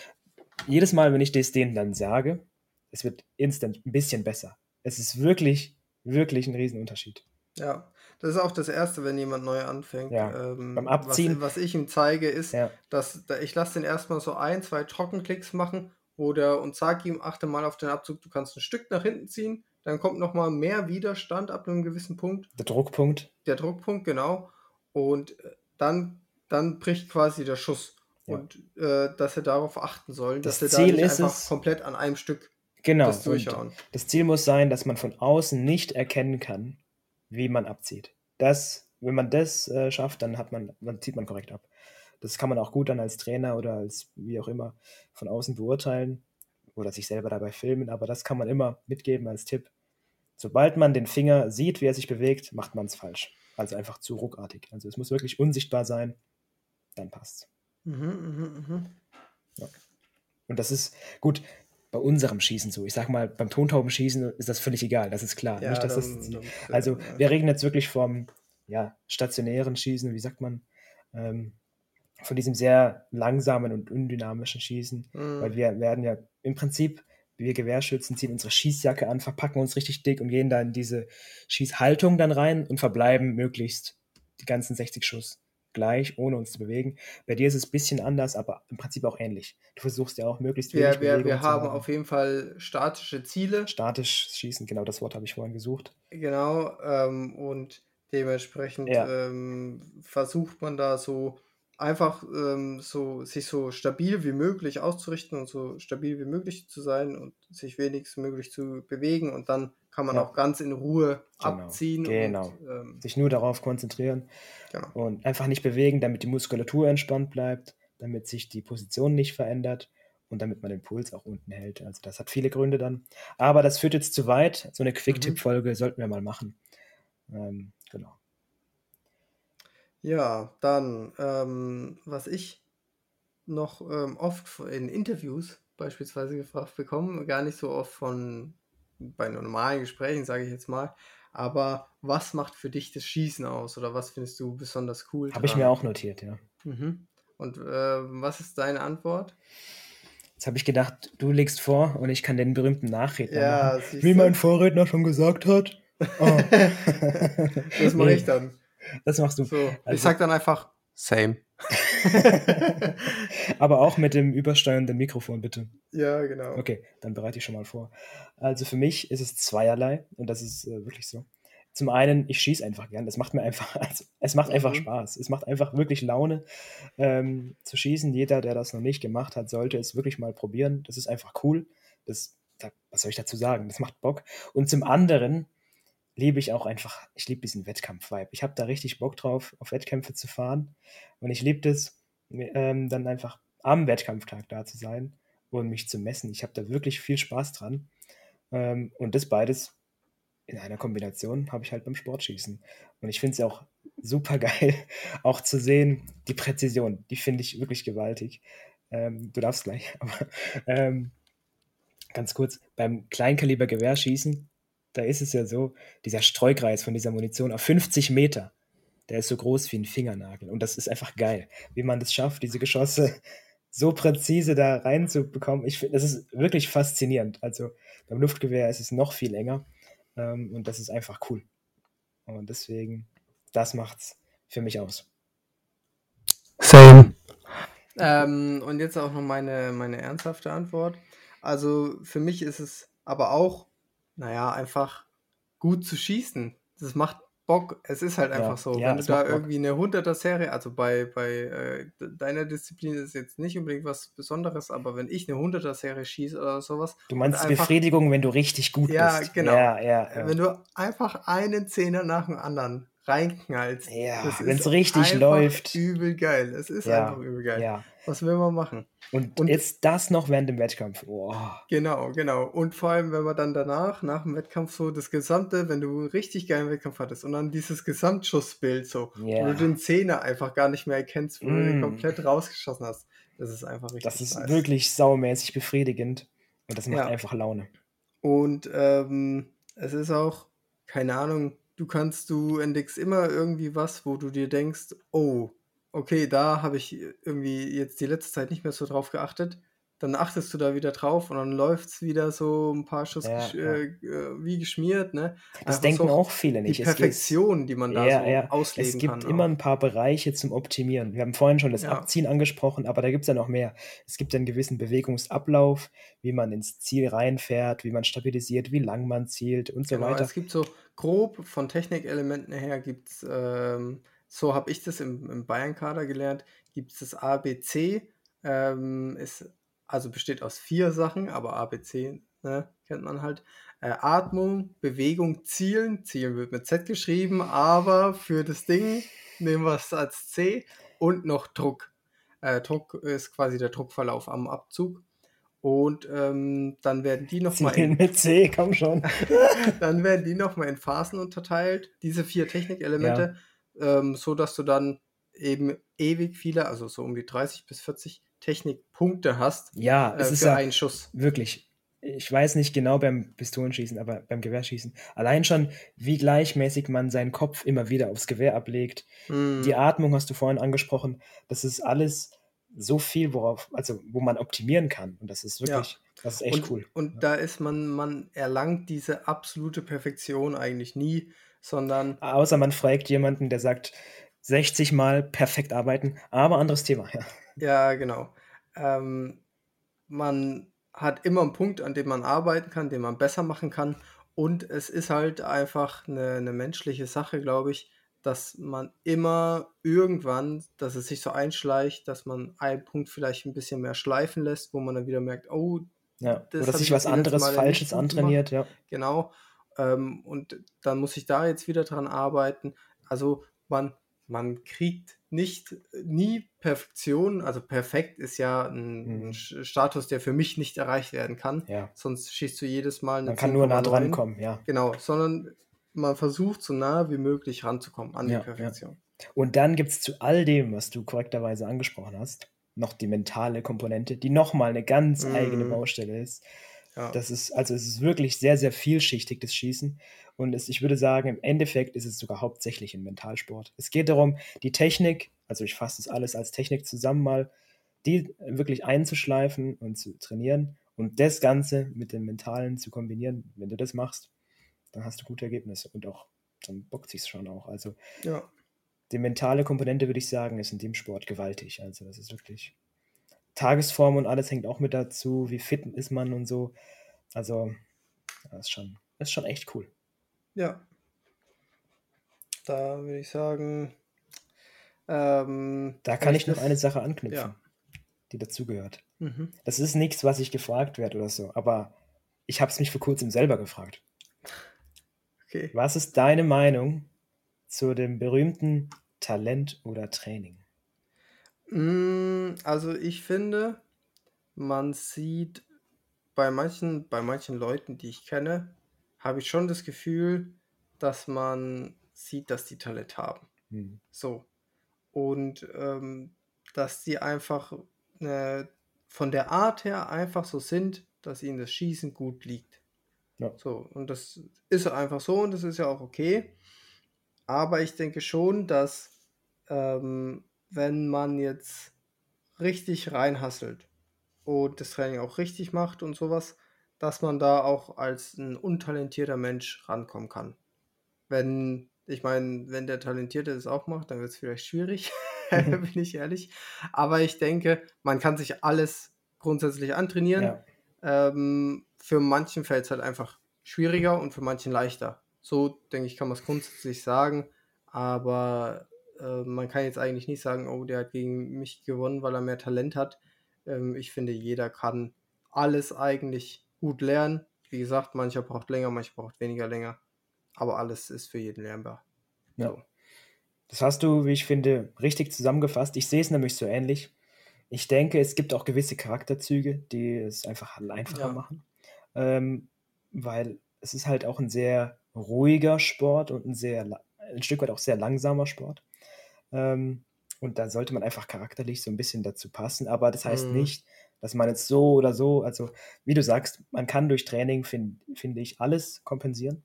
jedes Mal, wenn ich das denen dann sage, es wird instant ein bisschen besser. Es ist wirklich, wirklich ein Riesenunterschied. Ja, das ist auch das Erste, wenn jemand neu anfängt. Ja, Ähm, beim Abziehen- Was, was ich ihm zeige, ist, Ja, dass da, ich lasse den erstmal so ein, zwei Trockenklicks machen oder und sage ihm, achte mal auf den Abzug, du kannst ein Stück nach hinten ziehen, dann kommt nochmal mehr Widerstand ab einem gewissen Punkt, der Druckpunkt. der Druckpunkt, genau, und äh, dann, dann bricht quasi der Schuss. Ja. Und äh, dass er darauf achten soll, Das dass er da Ziel nicht ist einfach es- komplett an einem Stück Genau. das durchhauen. das Ziel muss sein, dass man von außen nicht erkennen kann, wie man abzieht. Das, wenn man das äh, schafft, dann hat man, dann zieht man korrekt ab. Das kann man auch gut dann als Trainer oder als wie auch immer von außen beurteilen oder sich selber dabei filmen, aber das kann man immer mitgeben als Tipp. Sobald man den Finger sieht, wie er sich bewegt, macht man es falsch. Also einfach zu ruckartig. Also es muss wirklich unsichtbar sein, dann passt's. Mhm, mhm, mhm. Und das ist gut bei unserem Schießen so. Ich sag mal, beim Tontaubenschießen ist das völlig egal, das ist klar. Ja, Nicht, dass dann- das, dann- also ja. wir reden jetzt wirklich vom ja, stationären Schießen, wie sagt man, ähm, von diesem sehr langsamen und undynamischen Schießen, Mhm. weil wir werden ja im Prinzip wir Gewehrschützen ziehen unsere Schießjacke an, verpacken uns richtig dick und gehen da in diese Schießhaltung dann rein und verbleiben möglichst die ganzen 60 Schuss gleich, ohne uns zu bewegen. Bei dir ist es ein bisschen anders, aber im Prinzip auch ähnlich. Du versuchst ja auch möglichst wenig wir, wir, wir haben auf jeden Fall statische Ziele. Statisch schießen, genau das Wort habe ich vorhin gesucht. Genau, ähm, und dementsprechend ja. ähm, versucht man da so einfach ähm, so sich so stabil wie möglich auszurichten und so stabil wie möglich zu sein und sich wenigstens möglich zu bewegen und dann kann man ja. auch ganz in Ruhe genau. abziehen. Genau. Und, ähm, sich nur darauf konzentrieren genau. und einfach nicht bewegen, damit die Muskulatur entspannt bleibt, damit sich die Position nicht verändert und damit man den Puls auch unten hält. Also das hat viele Gründe dann. Aber das führt jetzt zu weit. So eine Quick-Tipp-Folge mhm. sollten wir mal machen. Ähm, genau. Ja, dann, ähm, was ich noch ähm, oft in Interviews beispielsweise gefragt bekomme, gar nicht so oft von bei normalen Gesprächen, sage ich jetzt mal, aber was macht für dich das Schießen aus oder was findest du besonders cool? Habe ich mir auch notiert, ja. Mhm. Und äh, was ist deine Antwort? Jetzt habe ich gedacht, du legst vor und ich kann den berühmten Nachredner ja, machen. Wie mein Vorredner schon gesagt hat. Oh. das mache ich dann. Das machst du. So, also, ich sag dann einfach same. Aber auch mit dem übersteuernden Mikrofon, bitte. Ja, genau. Okay, dann bereite ich schon mal vor. Also für mich ist es zweierlei und das ist äh, wirklich so. Zum einen, ich schieße einfach gern. Das macht mir einfach, also, es macht einfach mhm. Spaß. Es macht einfach wirklich Laune ähm, zu schießen. Jeder, der das noch nicht gemacht hat, sollte es wirklich mal probieren. Das ist einfach cool. Das, da, was soll ich dazu sagen? Das macht Bock. Und zum anderen liebe ich auch einfach, ich liebe diesen Wettkampf-Vibe. Ich habe da richtig Bock drauf, auf Wettkämpfe zu fahren. Und ich liebe es, ähm, dann einfach am Wettkampftag da zu sein und mich zu messen. Ich habe da wirklich viel Spaß dran. Ähm, und das beides in einer Kombination habe ich halt beim Sportschießen. Und ich finde es auch super geil, auch zu sehen, die Präzision, die finde ich wirklich gewaltig. Ähm, du darfst gleich, aber ähm, ganz kurz, beim Kleinkaliber-Gewehrschießen da ist es ja so, dieser Streukreis von dieser Munition auf 50 Meter, der ist so groß wie ein Fingernagel. Und das ist einfach geil, wie man das schafft, diese Geschosse so präzise da reinzubekommen. Ich finde, das ist wirklich faszinierend. Also beim Luftgewehr ist es noch viel enger ähm, und das ist einfach cool. Und deswegen, das macht's für mich aus. Same. Ähm, und jetzt auch noch meine, meine ernsthafte Antwort. Also für mich ist es aber auch naja, einfach gut zu schießen. Das macht Bock. Es ist halt einfach ja, so. Ja, Wenn du da irgendwie eine 100er-Serie, also bei, bei äh, deiner Disziplin ist jetzt nicht unbedingt was Besonderes, aber wenn ich eine 100er-Serie schieße oder sowas. Du meinst einfach, Befriedigung, wenn du richtig gut ja, bist. Genau. Ja, genau. Wenn du einfach einen Zehner nach dem anderen reinknallst. Ja, wenn es richtig läuft. Übel geil. Es ist ja, einfach übel geil. Ja. Was will man machen? Und, und jetzt das noch während dem Wettkampf. Oh. Genau, genau. Und vor allem, wenn man dann danach, nach dem Wettkampf so das gesamte, wenn du einen richtig geilen Wettkampf hattest und dann dieses Gesamtschussbild so, yeah. wo du den Zehner einfach gar nicht mehr erkennst, wo mm. du den mm. komplett rausgeschossen hast. Das ist einfach richtig Das ist nice. wirklich saumäßig befriedigend und das macht ja. einfach Laune. Und ähm, es ist auch, keine Ahnung, du kannst, du entdeckst immer irgendwie was, wo du dir denkst, oh, okay, da habe ich irgendwie jetzt die letzte Zeit nicht mehr so drauf geachtet. Dann achtest du da wieder drauf und dann läuft es wieder so ein paar Schuss ja, gesch ja. Äh, äh, wie geschmiert. Ne? Das Einfach denken so auch viele nicht. Die Perfektion, die man da ja, so ja. auslegen kann. Es gibt kann immer auch. ein paar Bereiche zum Optimieren. Wir haben vorhin schon das Abziehen angesprochen, aber da gibt es ja noch mehr. Es gibt einen gewissen Bewegungsablauf, wie man ins Ziel reinfährt, wie man stabilisiert, wie lang man zielt und so genau, weiter. Es gibt so grob von Technikelementen her gibt es ähm, so habe ich das im, im Bayern-Kader gelernt, gibt es das ABC, ähm, ist, also besteht aus vier Sachen, aber ABC ne, kennt man halt. Äh, Atmung, Bewegung, Zielen. Zielen wird mit Z geschrieben, aber für das Ding nehmen wir es als C und noch Druck. Äh, Druck ist quasi der Druckverlauf am Abzug. Und ähm, dann werden die nochmal in mit C, komm schon. dann werden die nochmal in Phasen unterteilt, diese vier Technikelemente. Ja ähm, so dass du dann eben ewig viele, also so um die 30 bis 40 Technikpunkte hast. Ja, es äh, ist ja einen Schuss. Wirklich. Ich weiß nicht genau beim Pistolenschießen, aber beim Gewehrschießen. Allein schon, wie gleichmäßig man seinen Kopf immer wieder aufs Gewehr ablegt. Mm. Die Atmung hast du vorhin angesprochen. Das ist alles so viel, worauf, also wo man optimieren kann. Und das ist wirklich, das ist echt Und, cool. und da ist man, man erlangt diese absolute Perfektion eigentlich nie, sondern Außer man fragt jemanden, der sagt, 60 Mal perfekt arbeiten, aber anderes Thema, ja. ja, genau. Ähm, man hat immer einen Punkt, an dem man arbeiten kann, den man besser machen kann. Und es ist halt einfach eine, eine menschliche Sache, glaube ich, dass man immer irgendwann, dass es sich so einschleicht, dass man einen Punkt vielleicht ein bisschen mehr schleifen lässt, wo man dann wieder merkt, oh, ja. das Oder sich ich was anderes Falsches antrainiert, ja. Genau. Ähm, und dann muss ich da jetzt wieder dran arbeiten. Also man, man kriegt nicht nie Perfektion. Also perfekt ist ja ein, Mhm. Status, der für mich nicht erreicht werden kann. Ja. Sonst schießt du jedes Mal eine Man kann nur nah 10,9. dran kommen, ja. Genau, sondern man versucht so nah wie möglich ranzukommen an Ja, die ja. Perfektion. Und dann gibt es zu all dem, was du korrekterweise angesprochen hast, noch die mentale Komponente, die nochmal eine ganz eigene Mhm. Baustelle ist. Ja. Das ist, also es ist wirklich sehr, sehr vielschichtig, das Schießen. Und es, ich würde sagen, im Endeffekt ist es sogar hauptsächlich ein Mentalsport. Es geht darum, die Technik, also ich fasse das alles als Technik zusammen mal, die wirklich einzuschleifen und zu trainieren und das Ganze mit dem Mentalen zu kombinieren. Wenn du das machst, dann hast du gute Ergebnisse und auch, dann bockt sich's schon auch. Also ja. die mentale Komponente, würde ich sagen, ist in dem Sport gewaltig. Also das ist wirklich Tagesform und alles hängt auch mit dazu, wie fit ist man und so. Also das ist schon, das ist schon echt cool. Ja. Da würde ich sagen, ähm, Da kann ich noch eine Sache anknüpfen, Ja. die dazugehört. Mhm. Das ist nichts, was ich gefragt werde oder so, aber ich habe es mich vor kurzem selber gefragt. Okay. Was ist deine Meinung zu dem berühmten Talent oder Training? Mm, Also ich finde, man sieht bei manchen, bei manchen Leuten, die ich kenne, habe ich schon das Gefühl, dass man sieht, dass die Talent haben. Hm. So. Und ähm, dass die einfach äh, von der Art her einfach so sind, dass ihnen das Schießen gut liegt. Ja. So, und das ist einfach so und das ist ja auch okay. Aber ich denke schon, dass ähm, wenn man jetzt richtig reinhasselt und das Training auch richtig macht und sowas, dass man da auch als ein untalentierter Mensch rankommen kann. Wenn, ich meine, wenn der Talentierte das auch macht, dann wird es vielleicht schwierig, bin ich ehrlich. Aber ich denke, man kann sich alles grundsätzlich antrainieren. Ja, Ähm, für manchen fällt es halt einfach schwieriger und für manchen leichter. So, denke ich, kann man es grundsätzlich sagen. Aber äh, man kann jetzt eigentlich nicht sagen, oh, der hat gegen mich gewonnen, weil er mehr Talent hat. Ähm, ich finde, jeder kann alles eigentlich gut lernen. Wie gesagt, mancher braucht länger, mancher braucht weniger länger. Aber alles ist für jeden lernbar. ja. So. Das hast du, wie ich finde, richtig zusammengefasst. Ich sehe es nämlich so ähnlich. Ich denke, es gibt auch gewisse Charakterzüge, die es einfach einfacher Ja. machen. Ähm, weil es ist halt auch ein sehr ruhiger Sport und ein sehr, ein Stück weit auch sehr langsamer Sport. Ähm, und da sollte man einfach charakterlich so ein bisschen dazu passen. Aber das heißt Mhm. nicht, dass man jetzt so oder so, also wie du sagst, man kann durch Training, find, finde ich, alles kompensieren.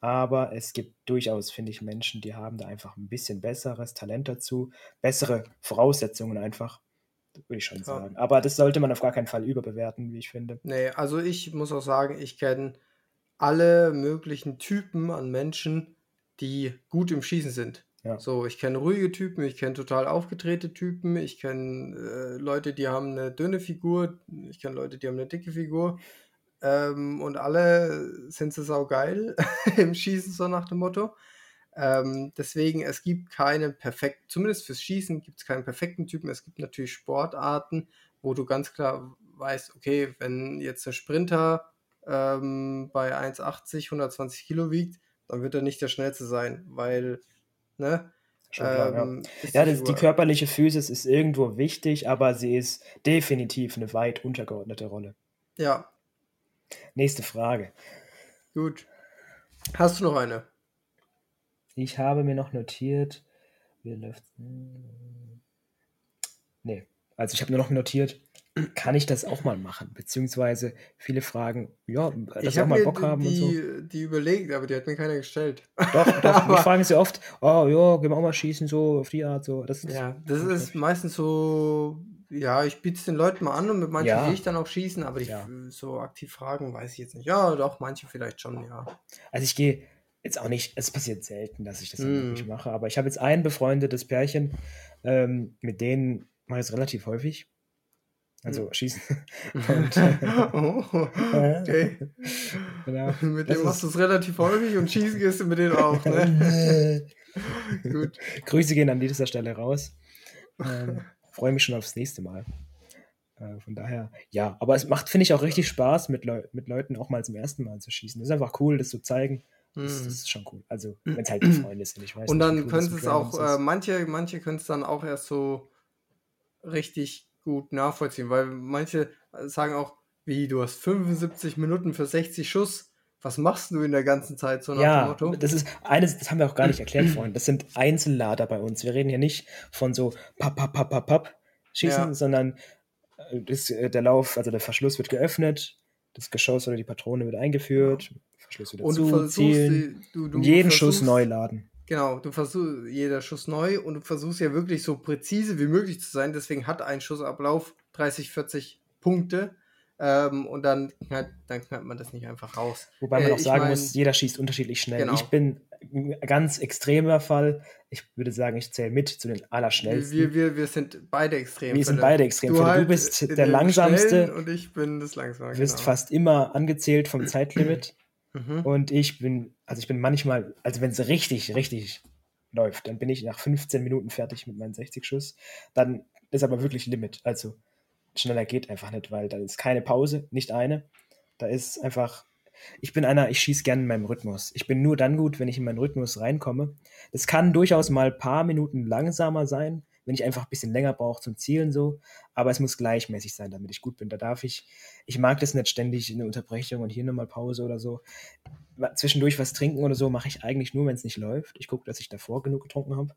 Aber es gibt durchaus, finde ich, Menschen, die haben da einfach ein bisschen besseres Talent dazu, bessere Voraussetzungen einfach, würde ich schon Ja. sagen. Aber das sollte man auf gar keinen Fall überbewerten, wie ich finde. Nee, also ich muss auch sagen, ich kenne alle möglichen Typen an Menschen, die gut im Schießen sind. Ja. So, ich kenne ruhige Typen, ich kenne total aufgedrehte Typen, ich kenne äh, Leute, die haben eine dünne Figur, ich kenne Leute, die haben eine dicke Figur. Ähm, und alle sind so saugeil im Schießen, so nach dem Motto. Ähm, deswegen, es gibt keinen perfekten, zumindest fürs Schießen gibt es keinen perfekten Typen. Es gibt natürlich Sportarten, wo du ganz klar weißt, okay, wenn jetzt ein Sprinter ähm, bei 1,80, 120 Kilo wiegt, dann wird er nicht der schnellste sein, weil, ne? Klar, ja. ähm, ist Ja, die körperliche Physis ist irgendwo wichtig, aber sie ist definitiv eine weit untergeordnete Rolle. Ja, Nächste Frage. gut. Hast du noch eine? Ich habe mir noch notiert, wie läuft Nee, also ich habe nur noch notiert, kann ich das auch mal machen? Beziehungsweise viele fragen, ja, dass Ich auch mal Bock haben und so. die, die überlegt, aber die hat mir keiner gestellt. Doch, doch, mich fragen sie oft, oh ja, gehen wir auch mal schießen, so auf die Art, so. Das ist, Ja, das ist meistens so Ja, ich biete es den Leuten mal an und mit manchen Ja. gehe ich dann auch schießen, aber ich, Ja. so aktiv fragen weiß ich jetzt nicht. Ja, doch, manche vielleicht schon, ja. Also ich gehe jetzt auch nicht, es passiert selten, dass ich das wirklich mache, aber ich habe jetzt ein befreundetes Pärchen, ähm, mit denen mache ich es relativ häufig. Also Mhm. schießen. Und, oh, okay. genau. Mit Das dem machst du es relativ häufig und schießen gehst du mit denen auch, ne? Gut. Grüße gehen an dieser Stelle raus. Ähm, Freue mich schon aufs nächste Mal. Äh, von daher, ja, aber es macht, finde ich, auch richtig Spaß, mit, Leu mit Leuten auch mal zum ersten Mal zu schießen. Das ist einfach cool, das zu zeigen. Das, das Mhm. ist schon cool. Also, wenn es halt die Freunde sind, ich weiß Und dann cool das können es auch, äh, manche, manche können es dann auch erst so richtig gut nachvollziehen, weil manche sagen auch, wie, du hast 75 Minuten für 60 Schuss, was machst du in der ganzen Zeit so nach dem Ja, Motto? das ist eines, das haben wir auch gar nicht erklärt vorhin. Das sind Einzellader bei uns. Wir reden hier nicht von so papp, papp, papp, papp, papp schießen, Ja. sondern äh, das, äh, der Lauf, also der Verschluss wird geöffnet, das Geschoss oder die Patrone wird eingeführt, Verschluss wieder Und du zu, versuchst, zielen, die- du, du und jeden Schuss neu laden. Genau, du versuchst jeder Schuss neu und du versuchst ja wirklich so präzise wie möglich zu sein. Deswegen hat ein Schussablauf 30, 40 Punkte. Ähm, und dann knallt, dann knallt man das nicht einfach raus. Wobei man Äh, auch sagen mein- muss, jeder schießt unterschiedlich schnell. Genau. Ich bin ein ganz extremer Fall. Ich würde sagen, ich zähle mit zu den allerschnellsten. Wir, wir, wir sind beide extrem. Wir sind beide extrem. Du, halt du bist der langsamste, Und ich bin das langsame. wirst genau. fast immer angezählt vom Zeitlimit. Mhm. Und ich bin, also ich bin manchmal, also wenn es richtig, richtig läuft, dann bin ich nach 15 Minuten fertig mit meinen 60 Schuss. Dann ist aber wirklich Limit. Also schneller geht einfach nicht, weil da ist keine Pause, nicht eine. Da ist einfach, ich bin einer, ich schieße gerne in meinem Rhythmus. Ich bin nur dann gut, wenn ich in meinen Rhythmus reinkomme. Das kann durchaus mal ein paar Minuten langsamer sein, wenn ich einfach ein bisschen länger brauche zum Zielen so. Aber es muss gleichmäßig sein, damit ich gut bin. Da darf ich, ich mag das nicht ständig eine Unterbrechung und hier nochmal Pause oder so zwischendurch was trinken oder so mache ich eigentlich nur, wenn es nicht läuft. Ich gucke, dass ich davor genug getrunken habe.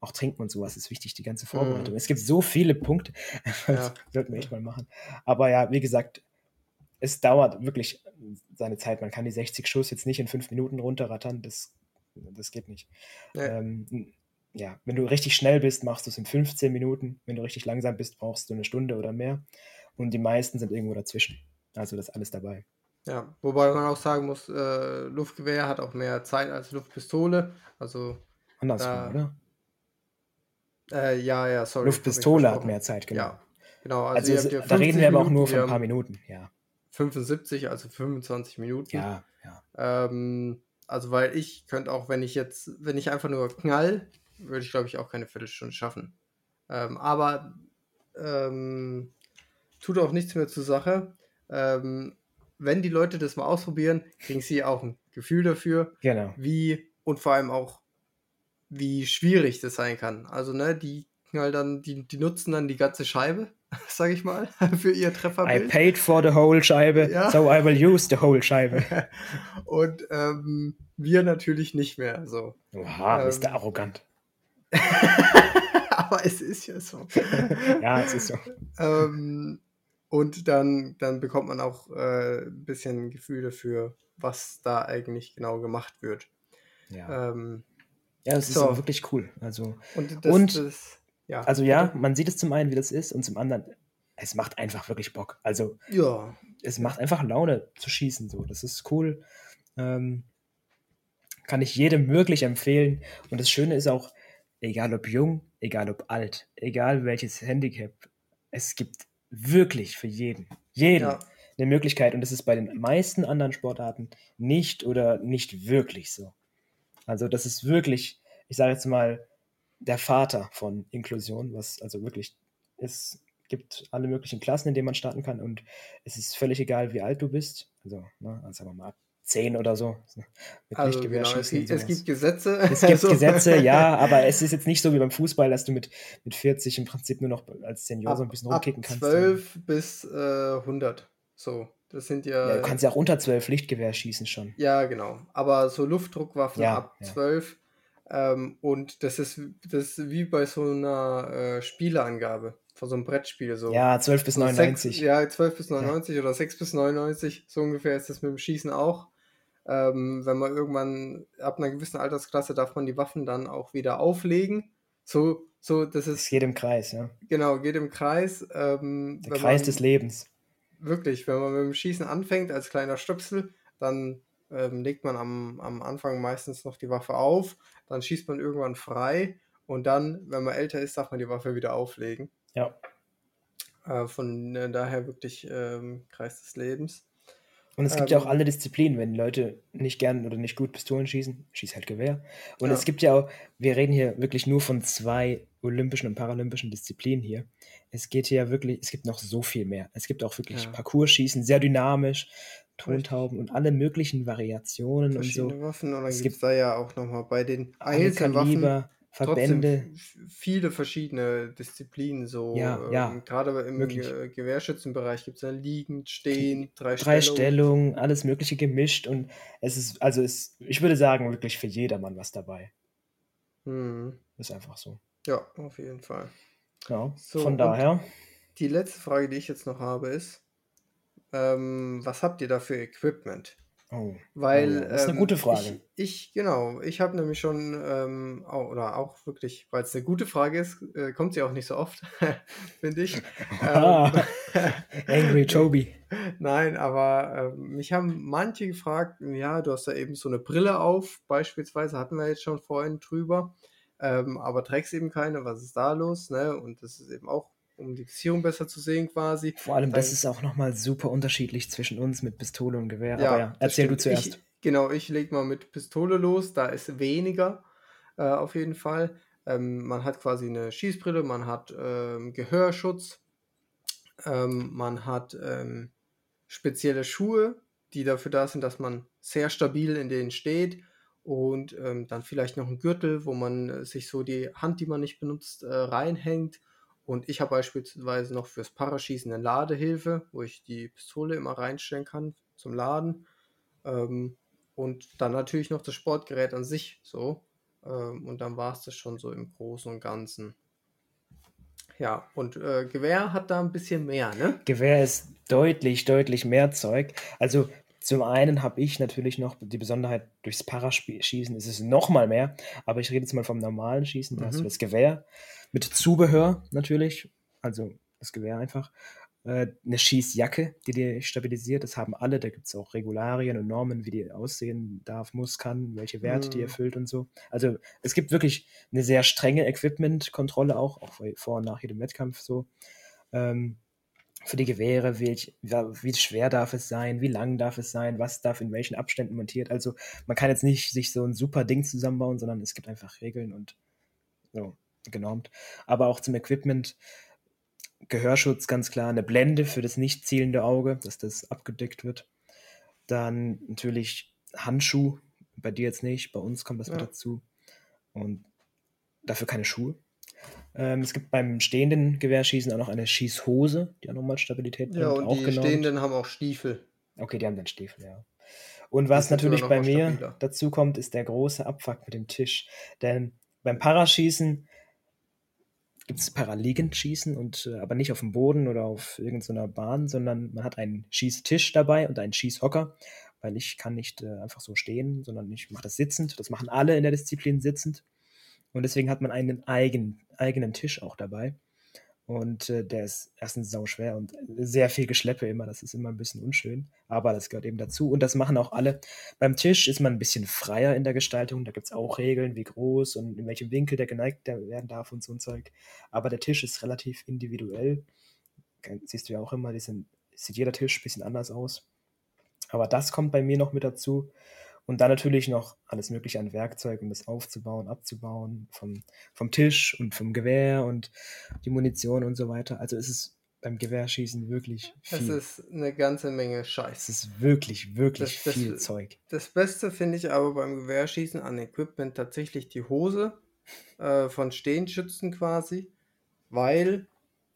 Auch trinken und sowas ist wichtig, die ganze Vorbereitung. Es gibt so viele Punkte, das Ja. sollten wir echt mal machen. Aber ja, wie gesagt, es dauert wirklich seine Zeit. Man kann die 60 Schuss jetzt nicht in fünf Minuten runterrattern. Das, das geht nicht. Nee. Ähm, ja, wenn du richtig schnell bist, machst du es in 15 Minuten. Wenn du richtig langsam bist, brauchst du eine Stunde oder mehr. Und die meisten sind irgendwo dazwischen. Also das ist alles dabei. Ja, wobei man auch sagen muss, äh, Luftgewehr hat auch mehr Zeit als Luftpistole. Also, Andersrum, Da- oder? äh, ja, ja, sorry. Luftpistole hat mehr Zeit, genau. Ja, genau. Also, Also, ihr es, habt ja da reden 50 wir aber auch nur von ein paar Minuten. Ja, 75, also 25 Minuten. ja, ja. Ähm, also, weil ich könnte auch, wenn ich jetzt, wenn ich einfach nur knall, würde ich glaube ich auch keine Viertelstunde schaffen. Ähm, aber ähm, tut auch nichts mehr zur Sache. Ähm, wenn die Leute das mal ausprobieren, kriegen sie auch ein Gefühl dafür, Genau. wie und vor allem auch, wie schwierig das sein kann. Also, ne, die knallen dann, die, die nutzen dann die ganze Scheibe, sag ich mal, für ihr I Trefferbild. paid for the whole Scheibe, Ja. so I will use the whole Scheibe. Und ähm, wir natürlich nicht mehr so. Oha, Ähm, ist der arrogant. Aber es ist ja so. Ja, es ist so. ähm, und dann, dann bekommt man auch äh, ein bisschen Gefühl dafür, was da eigentlich genau gemacht wird. Ja, Ähm, ja ist so. auch wirklich cool. Also, und das, Und- das ja. also ja, man sieht es zum einen, wie das ist, und zum anderen, es macht einfach wirklich Bock. Also, Ja. es macht einfach Laune zu schießen. So. Das ist cool. Ähm, kann ich jedem wirklich empfehlen. Und das Schöne ist auch, egal ob jung, egal ob alt, egal welches Handicap, es gibt wirklich für jeden, jeden Ja. eine Möglichkeit. Und das ist bei den meisten anderen Sportarten nicht oder nicht wirklich so. Also das ist wirklich, ich sage jetzt mal, der Vater von Inklusion, was also wirklich, es gibt alle möglichen Klassen, in denen man starten kann und es ist völlig egal, wie alt du bist. Also, ne, also sagen wir mal ab 10 oder so. Mit Also genau, es, gibt, und es gibt Gesetze. Es gibt Also, Gesetze, ja, aber es ist jetzt nicht so wie beim Fußball, dass du mit, mit 40 im Prinzip nur noch als Senior ab, so ein bisschen rumkicken kannst. 12 bis äh, 100. So, das sind ja. Ja, du kannst ja auch unter 12 Lichtgewehr schießen schon. Ja, genau. Aber so Luftdruckwaffen Ja, ab ja. 12. Ähm, und das ist, das ist wie bei so einer äh, Spieleangabe, von so einem Brettspiel. So. Ja, 12 bis so 99. Sechs, ja, 12 bis 99 oder 6 bis 99. So ungefähr ist das mit dem Schießen auch. Ähm, wenn man irgendwann ab einer gewissen Altersklasse darf man die Waffen dann auch wieder auflegen. So, So, das Es ist, geht im Kreis, ja. genau, geht im Kreis. Ähm, Der Kreis man- des Lebens. Wirklich, wenn man mit dem Schießen anfängt als kleiner Stöpsel, dann ähm, legt man am, am Anfang meistens noch die Waffe auf, dann schießt man irgendwann frei und dann, wenn man älter ist, darf man die Waffe wieder auflegen. Ja. Äh, von äh, daher wirklich ähm, Kreis des Lebens. Und es gibt ja auch Ähm, alle Disziplinen, wenn Leute nicht gern oder nicht gut Pistolen schießen, schieß halt Gewehr. Und Ja. es gibt ja auch, wir reden hier wirklich nur von zwei olympischen und paralympischen Disziplinen hier. Es geht hier ja wirklich, es gibt noch so viel mehr. Es gibt auch wirklich Ja. Parcourschießen, sehr dynamisch, Tontauben und alle möglichen Variationen und so. Waffen und dann Es gibt da ja auch nochmal bei den alle Verbände. viele verschiedene Disziplinen. So, Ja, ja, ähm, gerade im wirklich. Ge Gewehrschützenbereich gibt es ja liegend, stehend, drei, Drei Stellungen. Stellungen, alles Mögliche gemischt und es ist, also es, ich würde sagen, wirklich für jedermann was dabei. Hm. Ist einfach so. Ja, auf jeden Fall. Ja, So, von daher. die letzte Frage, die ich jetzt noch habe, ist, ähm, was habt ihr da für Equipment? Oh, oh Weil ja, das ist eine ähm, gute ich, Frage. ich, genau, ich habe nämlich schon, ähm, au- oder auch wirklich, weil es eine gute Frage ist, äh, kommt sie auch nicht so oft, finde ich. Ähm, Angry Toby. Nein, aber ähm, mich haben manche gefragt, ja, du hast da eben so eine Brille auf, beispielsweise hatten wir jetzt schon vorhin drüber, ähm, aber trägst eben keine, was ist da los, ne? Und das ist eben auch, um die Ziehung besser zu sehen quasi. Vor allem, das Dann, ist auch nochmal super unterschiedlich zwischen uns mit Pistole und Gewehr. Aber ja, ja, das erzähl du zuerst. Ich, genau, ich leg mal mit Pistole los, da ist weniger äh, auf jeden Fall. Ähm, man hat quasi eine Schießbrille, man hat ähm, Gehörschutz, ähm, man hat ähm, spezielle Schuhe, die dafür da sind, dass man sehr stabil in denen steht. Und ähm, dann vielleicht noch ein Gürtel, wo man äh, sich so die Hand, die man nicht benutzt, äh, reinhängt. Und ich habe beispielsweise noch fürs Paraschießen eine Ladehilfe, wo ich die Pistole immer reinstellen kann zum Laden. Ähm, und dann natürlich noch das Sportgerät an sich so. Ähm, und dann war es das schon so im Großen und Ganzen. Ja, und äh, Gewehr hat da ein bisschen mehr, ne? Gewehr ist deutlich, deutlich mehr Zeug. Also zum einen habe ich natürlich noch die Besonderheit, durchs Paraschießen ist es nochmal mehr. Aber ich rede jetzt mal vom normalen Schießen. Da hast du Mhm. das Gewehr mit Zubehör natürlich. Also das Gewehr einfach. Äh, eine Schießjacke, die dir stabilisiert. Das haben alle. Da gibt es auch Regularien und Normen, wie die aussehen darf, muss, kann, welche Werte die Mhm. erfüllt und so. Also es gibt wirklich eine sehr strenge Equipment-Kontrolle auch, auch vor und nach jedem Wettkampf so. Ähm, für die Gewehre, welch, wie schwer darf es sein, wie lang darf es sein, was darf in welchen Abständen montiert. Also man kann jetzt nicht sich so ein super Ding zusammenbauen, sondern es gibt einfach Regeln und so genormt. Aber auch zum Equipment, Gehörschutz ganz klar, eine Blende für das nicht zielende Auge, dass das abgedeckt wird. Dann natürlich Handschuh, bei dir jetzt nicht, bei uns kommt das mit Ja. dazu. Und dafür keine Schuhe. Ähm, es gibt beim stehenden Gewehrschießen auch noch eine Schießhose, die auch nochmal Stabilität bringt, Ja, und die genormt. Stehenden haben auch Stiefel. Okay, die haben dann Stiefel, ja. Und was natürlich bei mir stabiler. dazu kommt, ist der große Abfuck mit dem Tisch. Denn beim Paraschießen gibt es Paraliegendschießen und äh, aber nicht auf dem Boden oder auf irgendeiner Bahn, sondern man hat einen Schießtisch dabei und einen Schießhocker, weil ich kann nicht äh, einfach so stehen, sondern ich mache das sitzend. Das machen alle in der Disziplin sitzend. Und deswegen hat man einen eigen, eigenen Tisch auch dabei. Und äh, der ist erstens sau schwer und sehr viel Geschleppe immer. Das ist immer ein bisschen unschön. Aber das gehört eben dazu. Und das machen auch alle. Beim Tisch ist man ein bisschen freier in der Gestaltung. Da gibt es auch Regeln, wie groß und in welchem Winkel der geneigt werden darf und so ein Zeug. Aber der Tisch ist relativ individuell. Siehst du ja auch immer, die sind, sieht jeder Tisch ein bisschen anders aus. Aber das kommt bei mir noch mit dazu. Und dann natürlich noch alles Mögliche an Werkzeug, um das aufzubauen, abzubauen, vom, vom Tisch und vom Gewehr und die Munition und so weiter. Also es ist beim Gewehrschießen wirklich Es viel. ist eine ganze Menge Es Scheiß. ist wirklich, wirklich Das- das- viel Zeug. Das Beste finde ich aber beim Gewehrschießen an Equipment tatsächlich die Hose äh, von Stehenschützen quasi, weil,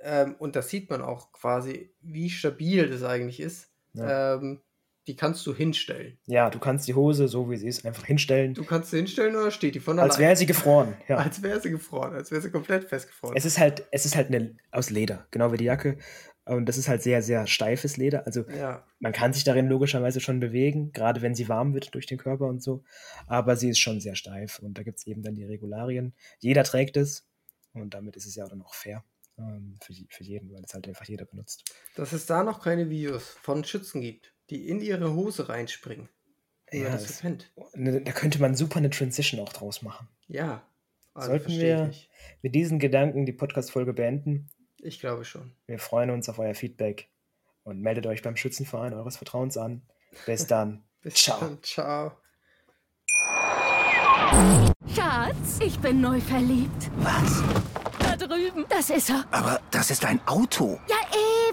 ähm, und das sieht man auch quasi, wie stabil das eigentlich ist, Ja. ähm, die kannst du hinstellen. Ja, du kannst die Hose, so wie sie ist, einfach hinstellen, Du kannst sie hinstellen oder steht die von als allein. wäre sie gefroren. Ja. Als wäre sie gefroren, als wäre sie komplett festgefroren. Es ist halt, es ist halt eine, aus Leder, genau wie die Jacke. Und das ist halt sehr, sehr steifes Leder. Also ja, man kann sich darin logischerweise schon bewegen, gerade wenn sie warm wird durch den Körper und so. Aber sie ist schon sehr steif und da gibt es eben dann die Regularien. Jeder trägt es Und damit ist es ja dann auch fair ähm, für, für jeden, weil es halt einfach jeder benutzt. Dass es da noch keine Videos von Schützen gibt, die in ihre Hose reinspringen. Ja, das ne, da könnte man super eine Transition auch draus machen. Ja. Also Sollten wir mit diesen Gedanken die Podcast-Folge beenden? Ich glaube schon. Wir freuen uns auf euer Feedback und meldet euch beim Schützenverein eures Vertrauens an. Bis dann. Bis ciao. Dann. Ciao. Schatz, ich bin neu verliebt. Was? Da drüben. Das ist er. Aber das ist ein Auto. Ja.